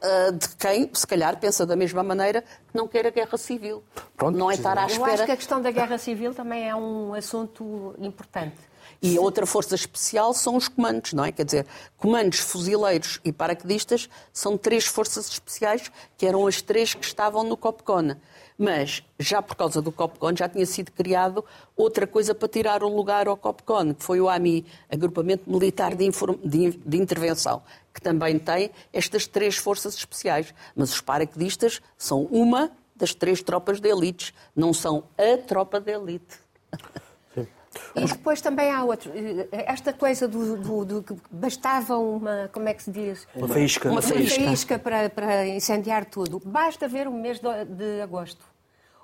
eh, de quem, se calhar, pensa da mesma maneira que não quer a guerra civil. Pronto, não é estar à Eu acho espera. que a questão da guerra civil também é um assunto importante. E outra força especial são os comandos, não é? Quer dizer, comandos, fuzileiros e paraquedistas são três forças especiais que eram as três que estavam no Copcona. Mas, já por causa do COPCON, já tinha sido criado outra coisa para tirar o lugar ao COPCON, que foi o AMI, Agrupamento Militar de, Inform... de, de Intervenção, que também tem estas três forças especiais. Mas os paraquedistas são uma das três tropas de elites, não são a tropa de elite. E depois também há outro. Esta coisa do, do, do que bastava uma. Como é que se diz? Uma faísca. Uma faísca para, para incendiar tudo. Basta ver o mês de, de agosto.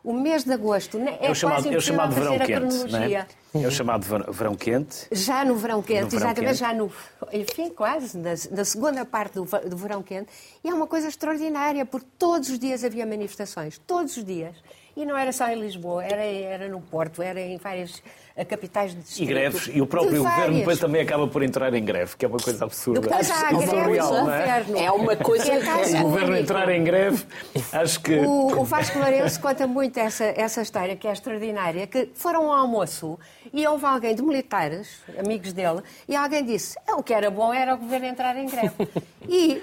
O mês de agosto né, é, É o chamado, quase é o chamado impossível verão fazer a quente. Não cronologia. é? é o chamado ver- verão quente. Já no verão quente, No verão exatamente, quente. já no. Enfim, quase, na, na segunda parte do, do verão quente. E é uma coisa extraordinária, porque todos os dias havia manifestações, todos os dias. E não era só em Lisboa, era, era no Porto, era em várias eh, capitais de E distrito. greves, e o próprio governo depois também acaba por entrar em greve, que é uma coisa absurda. Depois há a Isso é greve real, do não é? governo. É uma coisa Que é o governo entrar em greve, acho que. O, o Vasco Lourenço conta muito essa, essa história, que é extraordinária, que foram ao almoço e houve alguém de militares, amigos dele, e alguém disse, "É, o que era bom era o governo entrar em greve. E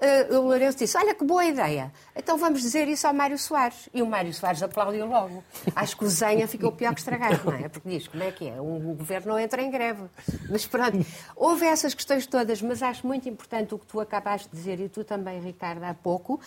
eh, o Lourenço disse, olha que boa ideia, então vamos dizer isso ao Mário Soares. E o Mário Soares aplaudiu logo. Acho que o Zenha ficou pior que estragado, não é? Porque diz, como é que é? O governo não entra em greve. Mas pronto, houve essas questões todas, mas acho muito importante o que tu acabaste de dizer, e tu também, Ricardo, há pouco,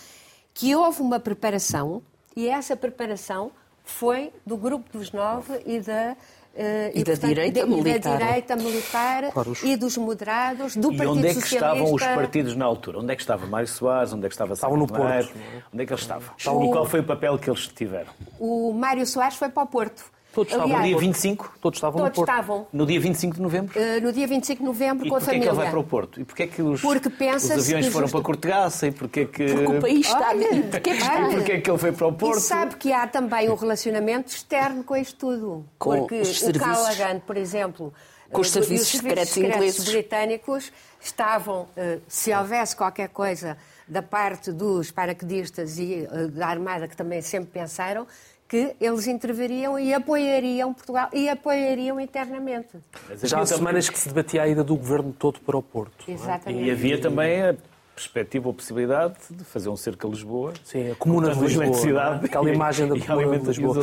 que houve uma preparação e essa preparação foi do grupo dos nove e da. Eh, E da direita de- e militar. da direita militar Claro, e dos moderados, do E Partido onde é que Socialista. estavam os partidos na altura? Onde é que estava Mário Soares? Onde é que estava Estavam no? Porto? Onde é que eles estavam? E qual foi o papel que eles tiveram? O Mário Soares foi para o Porto. Todos estavam No Aliás, dia 25? Todos estavam no todos Porto. estavam. No dia 25 de novembro? eh, no dia 25 de novembro E com a porquê é que família. ele vai para o Porto? E porquê é que os, Porque os aviões que foram justo- para Cortegaça? E porquê é que... Porque o país está. Olha, Porquê é que olha. E porquê é que ele foi para o E Porto? sabe que há também um relacionamento externo com isto tudo. Com porque os o serviços. Callaghan, por exemplo, Com os eh, e serviços secretos ingleses. britânicos estavam, eh, se houvesse qualquer coisa da parte dos paraquedistas e da Armada, que também sempre pensaram, que eles interviriam e apoiariam Portugal e apoiariam internamente. Mas Já há semanas que se debatia a ida do governo todo para o Porto. não é? Exatamente. E havia também a perspectiva ou possibilidade de fazer um cerco a Lisboa. Sim, a Comuna de Lisboa. eletricidade é? Aquela imagem da Comuna de Lisboa.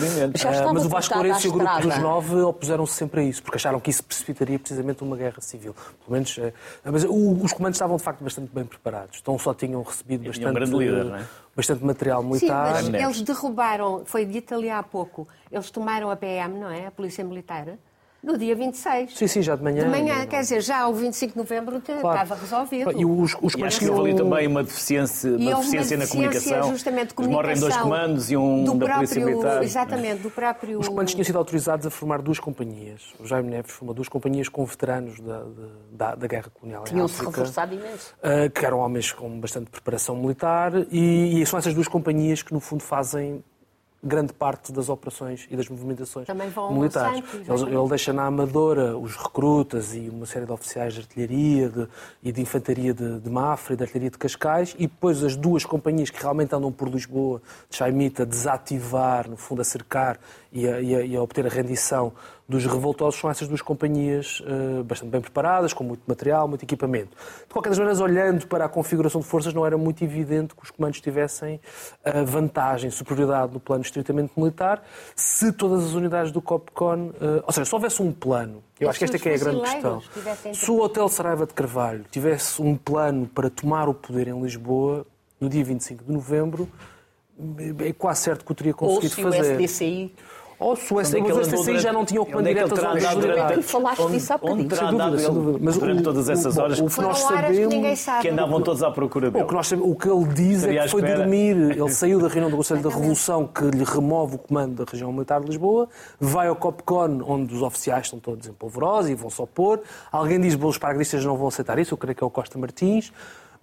Ah, mas o Vasco Lourenço e o grupo dos nove opuseram-se sempre a isso, porque acharam que isso precipitaria precisamente uma guerra civil. Pelo menos, eh, mas o- os comandos estavam de facto bastante bem preparados. Então só tinham recebido E tinham um bastante, grande líder, não é? bastante material Sim, militar. mas Neves. eles derrubaram, foi dito ali há pouco, eles tomaram a PM, não é? A Polícia Militar, no dia 26. Sim, sim, já de manhã. De manhã, Não- quer dizer, já o 25 de novembro Claro. estava resolvido. E os, os E acho que houve ali também uma deficiência, uma deficiência na comunicação. justamente, Eles morrem dois comunicação comandos e um do da próprio, Polícia Militar. Exatamente, do próprio... Os comandos tinham sido autorizados a formar duas companhias. O Jaime Neves formou duas companhias com veteranos da, da, da Guerra Colonial Tinham-se reforçado imenso. Uh, que eram homens com bastante preparação militar, e, e são essas duas companhias que, no fundo, fazem grande parte das operações e das movimentações militares. Ele, ele deixa na Amadora os recrutas e uma série de oficiais de artilharia de- e de infantaria de, de Mafra e de artilharia de Cascais, e depois as duas companhias que realmente andam por Lisboa, de Chaimita, desativar, no fundo, a cercar e a, e a- e a obter a rendição dos revoltosos são essas duas companhias eh, bastante bem preparadas, com muito material, muito equipamento. De qualquer das maneiras, olhando para a configuração de forças, não era muito evidente que os comandos tivessem a vantagem, superioridade no plano estritamente militar, se todas as unidades do COPCON, eh, ou seja, se houvesse um plano, eu acho que esta se é que é a grande questão. Se o Hotel Saraiva de Carvalho tivesse um plano para tomar o poder em Lisboa, no dia 25 de novembro, é quase certo que o teria Ou conseguido fazer. Ou se o SDCI, que ele mas o andou SDCI já durante- não tinha o comando onde é que direto ele às terá unidades andado militares. durante- Falaste onde- disso há bocadinho. Sem dúvida, sem ele dúvida. Mas durante o- todas essas o- horas o que nós sabemos- que andavam todos à procura dele? O que, nós sabemos- o que ele diz é que foi dormir. Ele saiu da reunião do Conselho da Revolução que lhe remove o comando da região militar de Lisboa, vai ao Copcon, onde os oficiais estão todos em polvorosa e vão-se opor. Alguém diz que os paraquedistas não vão aceitar isso, eu creio que é o Costa Martins.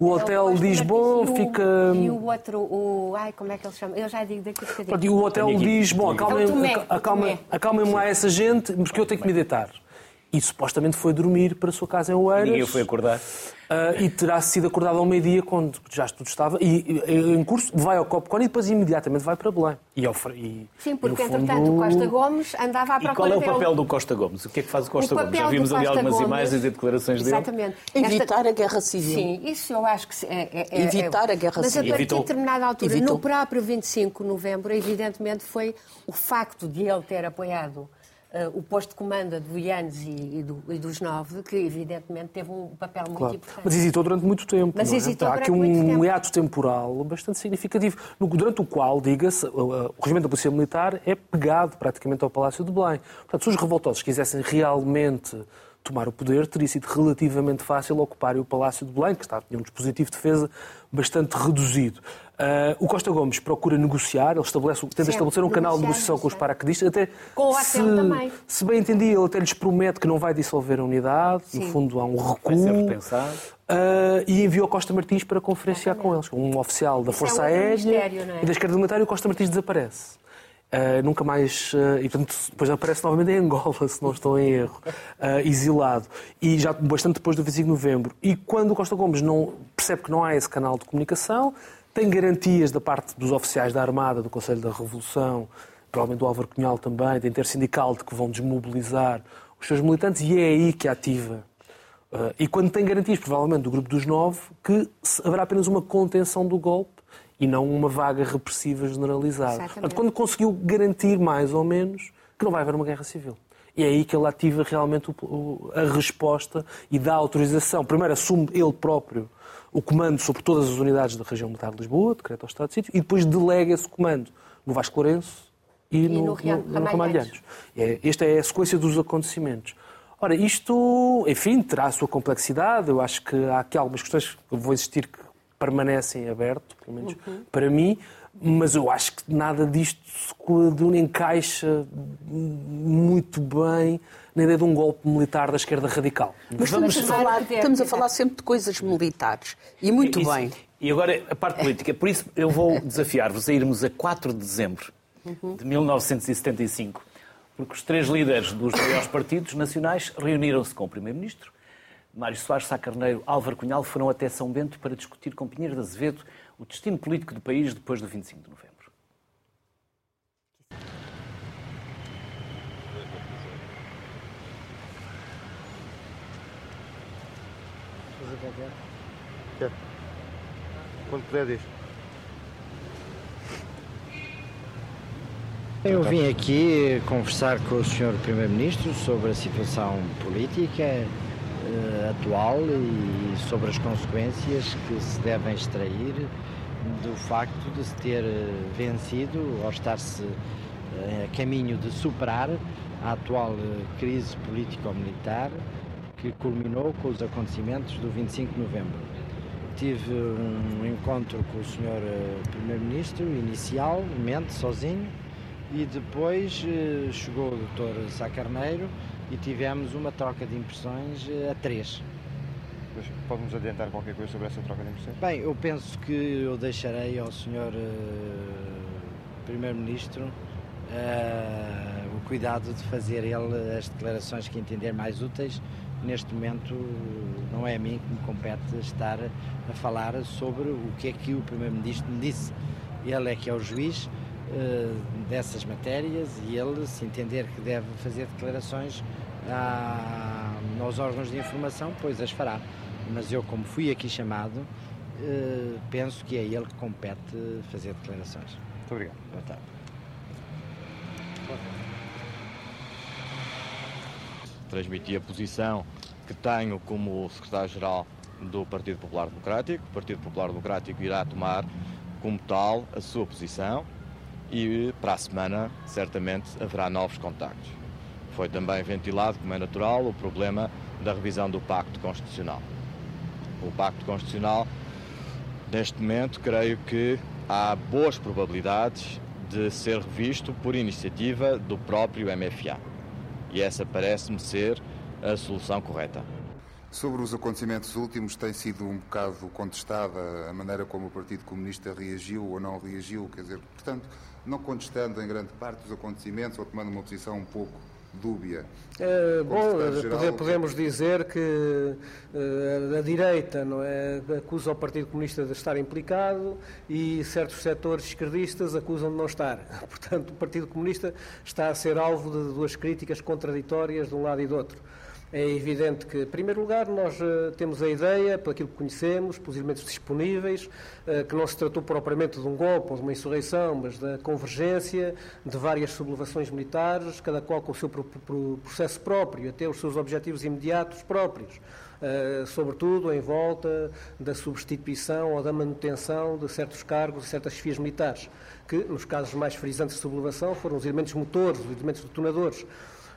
O hotel bom, muito. fica. E o outro, o... Ai, como é que ele chama? Eu já digo daqui a bocadinho. Pronto, E o hotel bom, É o Tomé, acalmem, o acalmem, Tomé. acalmem lá essa gente, mas que eu tenho que me deitar. E supostamente foi dormir para a sua casa em Oeiras. Ninguém foi acordar. Uh, e terá sido acordado ao meio-dia, quando já tudo estava. E, e, em curso vai ao Copcon e depois imediatamente vai para Belém. E ao, e, Sim, porque fundo... entretanto o Costa Gomes andava à E procura qual é o dele. papel do Costa Gomes? O que é que faz o Costa O Gomes? Já vimos ali algumas Gomes- imagens e declarações dele. Exatamente. Evitar a guerra civil. Sim, isso eu acho que se- é, é- é- Evitar é- a guerra Mas a civil. partir Evitou. de determinada altura, Evitou. no próprio 25 de novembro, evidentemente foi o facto de ele ter apoiado o posto de comanda do Ianes e, e do- e dos nove, que evidentemente teve um papel muito Claro. importante. Mas hesitou durante muito tempo. Mas é? hesitou Há aqui um hiato temporal bastante significativo, no- durante o qual, diga-se, o, regimento da Polícia Militar é pegado praticamente ao Palácio de Belém. Portanto, se os revoltosos quisessem realmente tomar o poder, teria sido relativamente fácil ocuparem o Palácio de Belém, que está, tinha um dispositivo de defesa bastante reduzido. Ah, o Costa Gomes procura negociar, ele estabelece, tenta Sempre, estabelecer um canal de negociação com os paraquedistas, até Com o se, também. se bem entendi, ele até lhes promete que não vai dissolver a unidade, no Sim. fundo há um recuo. Vai ser repensado. Uh, e enviou Costa Martins para conferenciar com eles. Um oficial da Isso é Força outro Aérea é? e da esquerda militar e o Costa Martins desaparece. Uh, nunca mais. uh, e portanto, depois aparece novamente em Angola, se não estou em erro, uh, exilado. E já bastante depois do 25 de novembro. E quando o Costa Gomes não, percebe que não há esse canal de comunicação, tem garantias da parte dos oficiais da Armada, do Conselho da Revolução, provavelmente do Álvaro Cunhal também, da Intersindical, de que vão desmobilizar os seus militantes, e é aí que ativa Uh, e quando tem garantias, provavelmente, do grupo dos nove, que haverá apenas uma contenção do golpe e não uma vaga repressiva generalizada. Exatamente. Portanto, quando conseguiu garantir, mais ou menos, que não vai haver uma guerra civil. E é aí que ele ativa realmente a resposta e dá autorização. Primeiro assume ele próprio o comando sobre todas as unidades da região militar de Lisboa, decreta ao Estado de Sítio, e depois delega esse comando no Vasco Lourenço e, no, no Ria- no- no. Ramalhães. É, esta é a sequência dos acontecimentos. Ora, isto, enfim, terá a sua complexidade. Eu acho que há aqui algumas questões que eu vou insistir que permanecem abertas, pelo menos Uhum. para mim, mas eu acho que nada disto se coaduna, encaixa muito bem na ideia de um golpe militar da esquerda radical. Mas estamos, a falar, estamos a falar sempre de coisas militares. E muito Isso- bem. E agora a parte política. Por isso eu vou desafiar-vos a irmos a 4 de dezembro de 1975, porque os três líderes dos maiores partidos nacionais reuniram-se com o Primeiro-Ministro. Mário Soares, Sá Carneiro, Álvaro Cunhal foram até São Bento para discutir com Pinheiro de Azevedo o destino político do país depois do 25 de novembro. Quando puder, diz. Eu vim aqui conversar com o Sr. Primeiro-Ministro sobre a situação política atual e sobre as consequências que se devem extrair do facto de se ter eh, vencido ou estar-se eh, a caminho de superar a atual eh, crise político-militar que culminou com os acontecimentos do 25 de novembro. Tive um encontro com o Sr. Primeiro-Ministro inicialmente sozinho e depois eh, chegou o Dr. Sá Carneiro e tivemos uma troca de impressões eh, a três. Pode-nos adiantar qualquer coisa sobre essa troca de impressões? Bem, eu penso que eu deixarei ao Sr. Primeiro-Ministro eh, o cuidado de fazer ele as declarações que entender mais úteis. Neste momento não é a mim que me compete estar a falar sobre o que é que o Primeiro-Ministro me disse. Ele é que é o juiz eh, dessas matérias e ele, se entender que deve fazer declarações à- aos órgãos de informação, pois as fará. Mas eu, como fui aqui chamado, eh, penso que é ele que compete fazer declarações. Muito obrigado. Boa tarde. transmiti a posição que tenho como secretário-geral do Partido Popular Democrático. O Partido Popular Democrático irá tomar como tal a sua posição e para a semana certamente haverá novos contactos. Foi também ventilado, como é natural, o problema da revisão do Pacto Constitucional. O Pacto Constitucional, neste momento, creio que há boas probabilidades de ser revisto por iniciativa do próprio MFA. E essa parece-me ser a solução correta. Sobre os acontecimentos últimos, tem sido um bocado contestada a maneira como o Partido Comunista reagiu ou não reagiu, quer dizer, portanto, não contestando em grande parte os acontecimentos ou tomando uma posição um pouco dúbia. Uh, bom, podemos dizer que uh, a direita não é, acusa o Partido Comunista de estar implicado e certos setores esquerdistas acusam de não estar. Portanto, o Partido Comunista está a ser alvo de duas críticas contraditórias de um lado e do outro. É evidente que, em primeiro lugar, nós uh, temos a ideia, por aquilo que conhecemos, pelos elementos disponíveis, uh, que não se tratou propriamente de um golpe ou de uma insurreição, mas da convergência de várias sublevações militares, cada qual com o seu pro pro processo próprio, até os seus objetivos imediatos próprios. Uh, sobretudo em volta da substituição ou da manutenção de certos cargos e certas chefias militares, que, nos casos mais frisantes de sublevação, foram os elementos motores, os elementos detonadores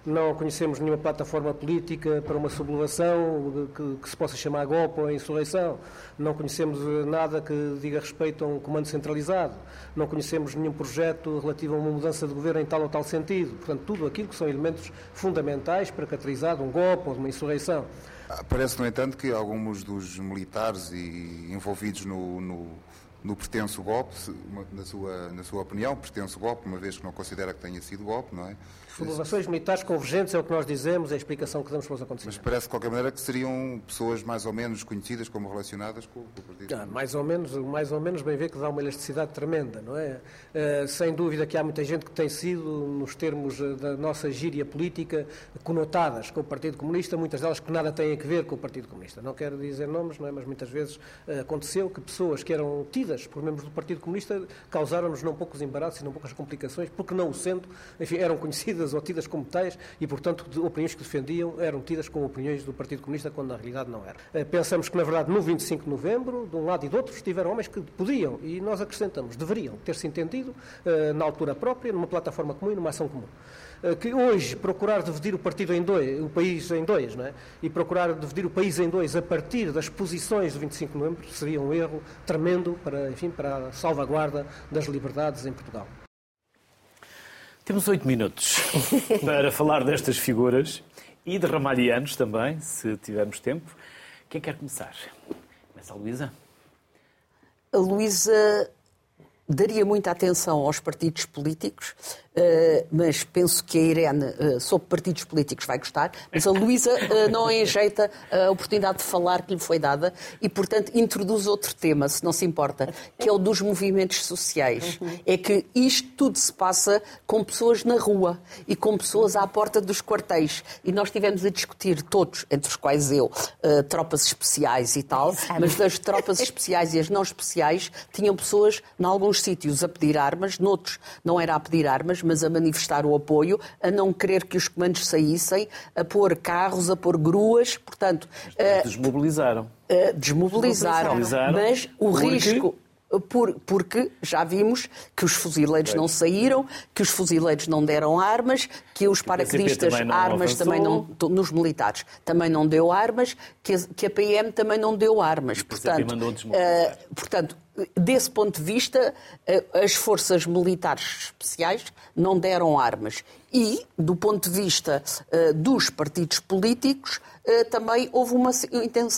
não conhecemos nenhuma plataforma política para uma sublevação que, que, se possa chamar golpe ou insurreição, não conhecemos eh, nada que diga respeito a um comando centralizado, não conhecemos nenhum projeto relativo a uma mudança de governo em tal ou tal sentido. Portanto, tudo aquilo que são elementos fundamentais para caracterizar um golpe ou uma insurreição. Ah, parece, no entanto, que alguns dos militares envolvidos no, no no pertenço golpe, na sua, na sua opinião, pertence golpe, uma vez que não considera que tenha sido golpe, não é? Sublevações militares convergentes é o que nós dizemos, é a explicação que damos para os acontecimentos. Mas parece de qualquer maneira que seriam pessoas mais ou menos conhecidas como relacionadas com, com o partido. Ah, mais ou menos, mais ou menos bem ver que dá uma elasticidade tremenda, não é? Uh, sem dúvida que há muita gente que tem sido, nos termos eh, da nossa gíria política, conotadas com o Partido Comunista, muitas delas que nada têm a ver com o Partido Comunista. Não quero dizer nomes, não é? Mas muitas vezes uh, aconteceu que pessoas que eram tidas por membros do Partido Comunista causaram-nos não poucos embaraços e não poucas complicações, porque não o sendo, enfim, eram conhecidas ou tidas como tais e, portanto, de opiniões que defendiam eram tidas como opiniões do Partido Comunista, quando na realidade não era. Eh, pensamos que, na verdade, no 25 de novembro, de um lado e do outro, estiveram homens que podiam, e nós acrescentamos, deveriam ter-se entendido eh, na altura própria, numa plataforma comum e numa ação comum eh, que hoje procurar dividir o partido em dois, o país em dois, não é? E procurar dividir o país em dois a partir das posições do 25 de novembro seria um erro tremendo para, enfim, para a salvaguarda das liberdades em Portugal. Temos oito minutos para falar destas figuras e de Ramalhianos também, se tivermos tempo. Quem quer começar? Começa a Luísa. A Luísa daria muita atenção aos partidos políticos Uh, mas penso que a Irene, uh, sobre partidos políticos, vai gostar. Mas a Luísa uh, não enjeita a oportunidade de falar que lhe foi dada e, portanto, introduz outro tema, se não se importa, que é o dos movimentos sociais. Uhum. É que isto tudo se passa com pessoas na rua e com pessoas à porta dos quartéis. E nós estivemos a discutir todos, entre os quais eu, tropas especiais e tal, mas das tropas especiais e as não especiais tinham pessoas, em alguns sítios, a pedir armas, noutros não era a pedir armas, mas a manifestar o apoio, a não querer que os comandos saíssem, a pôr carros, a pôr gruas, portanto... Uh, desmobilizaram. Uh, desmobilizaram. desmobilizaram. Mas o porque... risco... Por, porque já vimos que os fuzileiros não saíram, que os fuzileiros não deram armas, que os paraquedistas também armas também não nos militares também não deu armas, que a, que a PM também não deu armas. Portanto, uh, portanto, desse ponto de vista, eh, as forças militares especiais não deram armas. E, do ponto de vista uh, dos partidos políticos, uh, também houve uma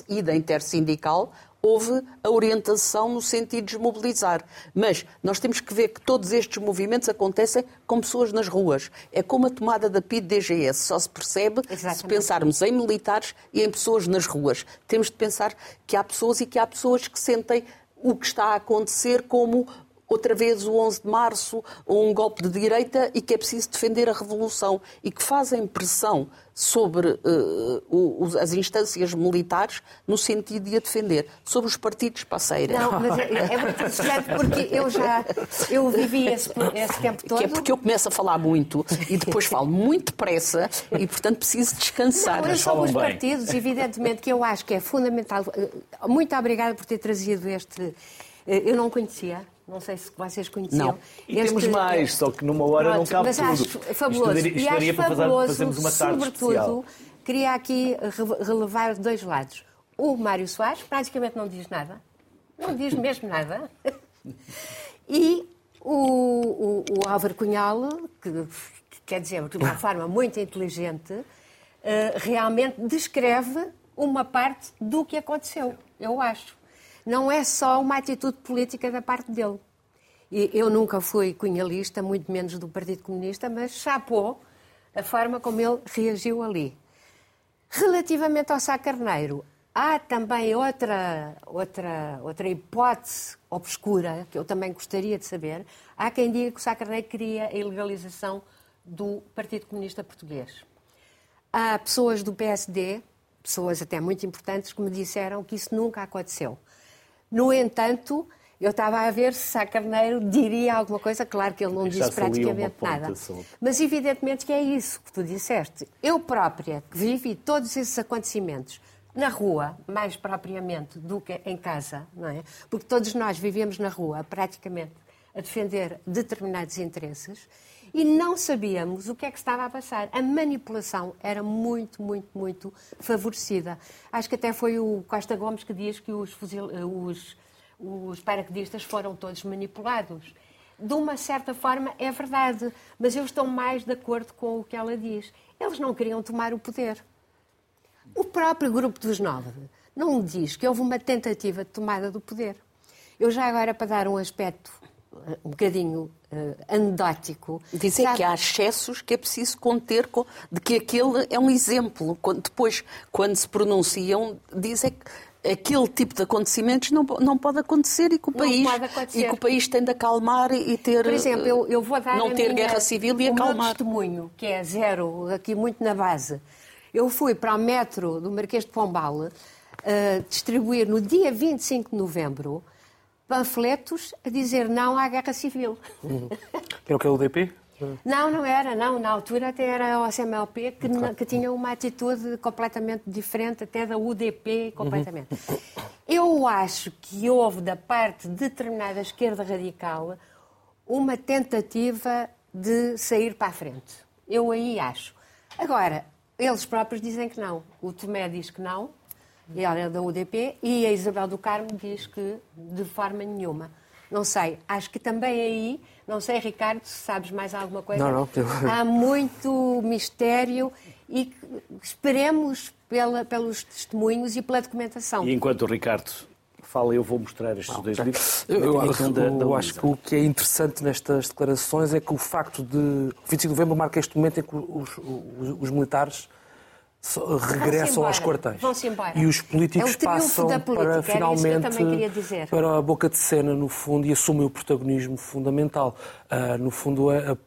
ida intersindical, houve a orientação no sentido de desmobilizar. Mas nós temos que ver que todos estes movimentos acontecem com pessoas nas ruas. É como a tomada da PID-DGS, só se percebe Exatamente. se pensarmos em militares e em pessoas nas ruas. Temos de pensar que há pessoas e que há pessoas que sentem o que está a acontecer como outra vez o 11 de março, um golpe de direita e que é preciso defender a revolução e que fazem pressão sobre uh, as instâncias militares no sentido de a defender, sobre os partidos parceiros. Não, mas é, é muito interessante porque eu já eu vivi esse, esse tempo todo. Que é porque eu começo a falar muito e depois falo muito depressa e, portanto, preciso descansar. Não, sobre os partidos, evidentemente, que eu acho que é fundamental. Muito obrigada por ter trazido este. Eh, eu não conhecia, não sei se vocês conheciam. Não. E este... temos mais, só que numa hora Pronto, não cabe mas tudo. Acho fabuloso. Isto, isto e acho fabuloso, fazermos uma tarde sobretudo, especial. queria aqui relevar dois lados. O Mário Soares praticamente não diz nada. Não diz mesmo nada. E o, o, o Álvaro Cunhal, que, que, quer dizer, de uma forma muito inteligente, uh, realmente descreve uma parte do que aconteceu, eu acho não é só uma atitude política da parte dele. E eu nunca fui cunhalista, muito menos do Partido Comunista, mas chapou a forma como ele reagiu ali. Relativamente ao Sá Carneiro, há também outra, outra, outra hipótese obscura que eu também gostaria de saber. Há quem diga que o Sá Carneiro queria a ilegalização do Partido Comunista Português. Há pessoas do PSD, pessoas até muito importantes, que me disseram que isso nunca aconteceu. No entanto, eu estava a ver se Sá Carneiro diria alguma coisa, claro que ele não disse praticamente nada. Mas evidentemente que é isso que tu disseste. Eu própria, que vivi todos esses acontecimentos na rua, mais propriamente do que em casa, não é? Porque todos nós vivíamos na rua, praticamente, a defender determinados interesses e não sabíamos o que é que estava a passar. A manipulação era muito, muito, muito favorecida. Acho que até foi o Costa Gomes que diz que os, fuzil, os, os paraquedistas foram todos manipulados. De uma certa forma é verdade, mas eu estou mais de acordo com o que ela diz. Eles não queriam tomar o poder. O próprio grupo dos nove não diz que houve uma tentativa de tomada do poder. Eu já agora, para dar um aspecto um bocadinho uh. Dizer sabe... que há excessos que é preciso conter, de que aquele é um exemplo. Depois, quando se pronunciam, dizem que aquele tipo de acontecimentos não, não pode acontecer e que o país e que o país tem de acalmar e ter por exemplo eu, eu vou dar não ter minha, guerra civil e acalmar o meu testemunho que é zero aqui muito na base eu fui para o metro do Marquês de Pombal uh, distribuir no dia 25 de novembro panfletos a dizer não à guerra civil. Uhum. Era o que é o UDP? Não, não era, não. Na altura até era o SMLP que, claro. que tinha uma atitude completamente diferente, até da UDP, completamente. Uhum. Eu acho que houve da parte de determinada esquerda radical uma tentativa de sair para a frente. Eu aí acho. Agora, eles próprios dizem que não. O Tomé diz que não, ela é da UDP, e a Isabel do Carmo diz que de forma nenhuma. Não sei, acho que também aí, não sei, Ricardo, se sabes mais alguma coisa. Não, não. Há muito mistério e esperemos pela, pelos testemunhos e pela documentação. E enquanto o Ricardo fala, eu vou mostrar estes dois livros. Eu, eu, eu, eu acho que o que é interessante nestas declarações é que o facto de 25 de novembro marca este momento em que os, os, os militares regressam aos quartéis. E os políticos é passam para finalmente para a boca de cena, no fundo, e assumem o protagonismo fundamental. Uh, no fundo, a, a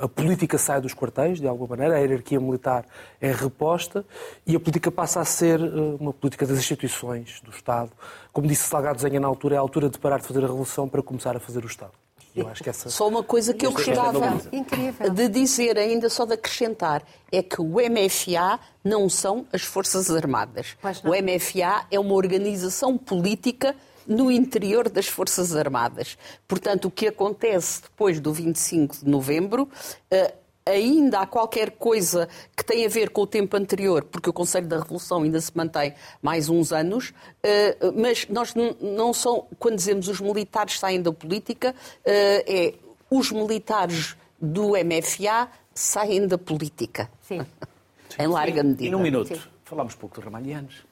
a política sai dos quartéis, de alguma maneira, a hierarquia militar é reposta e a política passa a ser eh, uma política das instituições, do Estado. Como disse Salgado Zenha na altura, é a altura de parar de fazer a revolução para começar a fazer o Estado. Eu acho que essa... Só uma coisa que eu gostava de dizer, ainda só de acrescentar, é que o MFA não são as Forças Armadas. O MFA é uma organização política no interior das Forças Armadas. Portanto, o que acontece depois do 25 de novembro. Ainda há qualquer coisa que tem a ver com o tempo anterior, porque o Conselho da Revolução ainda se mantém mais uns anos, eh, mas nós não são, quando dizemos os militares saem da política, eh, é os militares do MFA saem da política. Sim. em larga medida. E num minuto, Sim. falámos pouco de Ramalhianos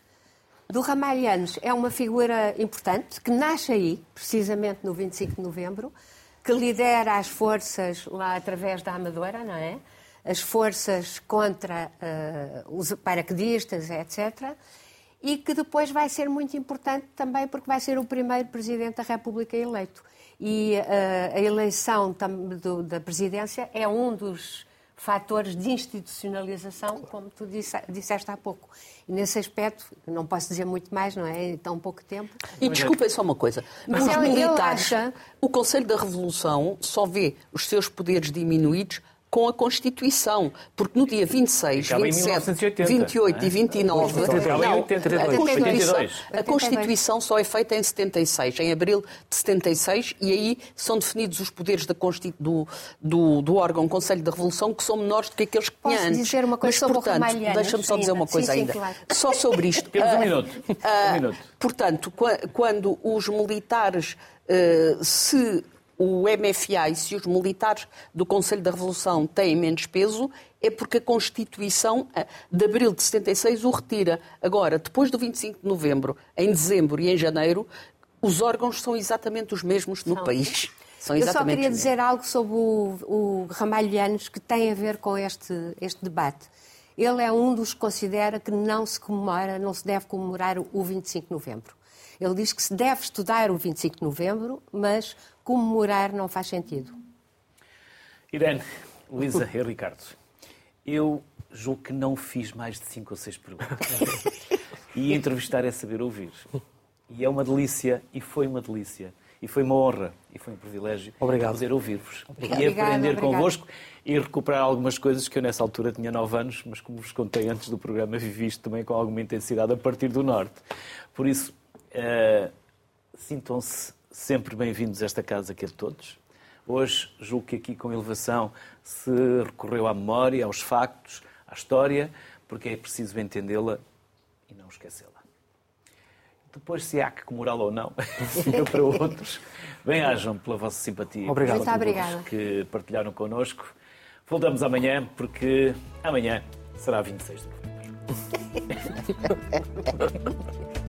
do Ramalhianos é uma figura importante que nasce aí, precisamente no 25 de novembro, que lidera as forças lá através da Amadora, não é? As forças contra uh, os paraquedistas, etc. E que depois vai ser muito importante também porque vai ser o primeiro presidente da República eleito. E uh, a eleição do, da presidência é um dos fatores de institucionalização, como tu disseste há pouco. E nesse aspecto, não posso dizer muito mais, não é? Em tão pouco tempo. E desculpem só uma coisa. Mas os militares, acha... o Conselho da Revolução só vê os seus poderes diminuídos com a Constituição, porque no dia 26, 27, 28 e 29, não, a, Constituição, a Constituição só é feita em 76, em abril de 76, e aí são definidos os poderes do, do, do órgão Conselho da Revolução que são menores do que aqueles que tinha antes. dizer uma coisa Mas, portanto, deixa-me só dizer uma coisa sim, ainda. claro. Só sobre isto. Temos um minuto. Um minuto. Portanto, quando os militares Uh, se o MFA e se os militares do Conselho da Revolução têm menos peso, é porque a Constituição eh, de abril de 76 o retira. Agora, depois do 25 de novembro, em dezembro e em janeiro, os órgãos são exatamente os mesmos no país. Eu só queria dizer algo sobre o, o Ramalhianos que tem a ver com este, este debate. Ele é um dos que considera que não se comemora, não se deve comemorar o 25 de novembro. Ele diz que se deve estudar o 25 de novembro, mas comemorar não faz sentido. Irene, Luísa e Ricardo, eu julgo que não fiz mais de cinco ou seis perguntas. e entrevistar é saber ouvir. E é uma delícia, e foi uma delícia, e foi uma honra, e foi um privilégio Obrigado. poder ouvir-vos. E aprender obrigada. convosco e recuperar algumas coisas que eu nessa altura tinha nove anos, mas como vos contei antes do programa, vivi isto também com alguma intensidade a partir do Norte. Por isso, eh, sintam-se sempre bem-vindos a esta casa que é de todos. Hoje, julgo que aqui com elevação se recorreu à memória, aos factos, à história, porque é preciso entendê-la e não esquecê-la. Depois, se há que comemorá-la ou não, fica para outros. Bem-ajam pela vossa simpatia. Obrigado. Muito obrigada. que partilharam connosco. Voltamos amanhã, porque amanhã será 26 de novembro.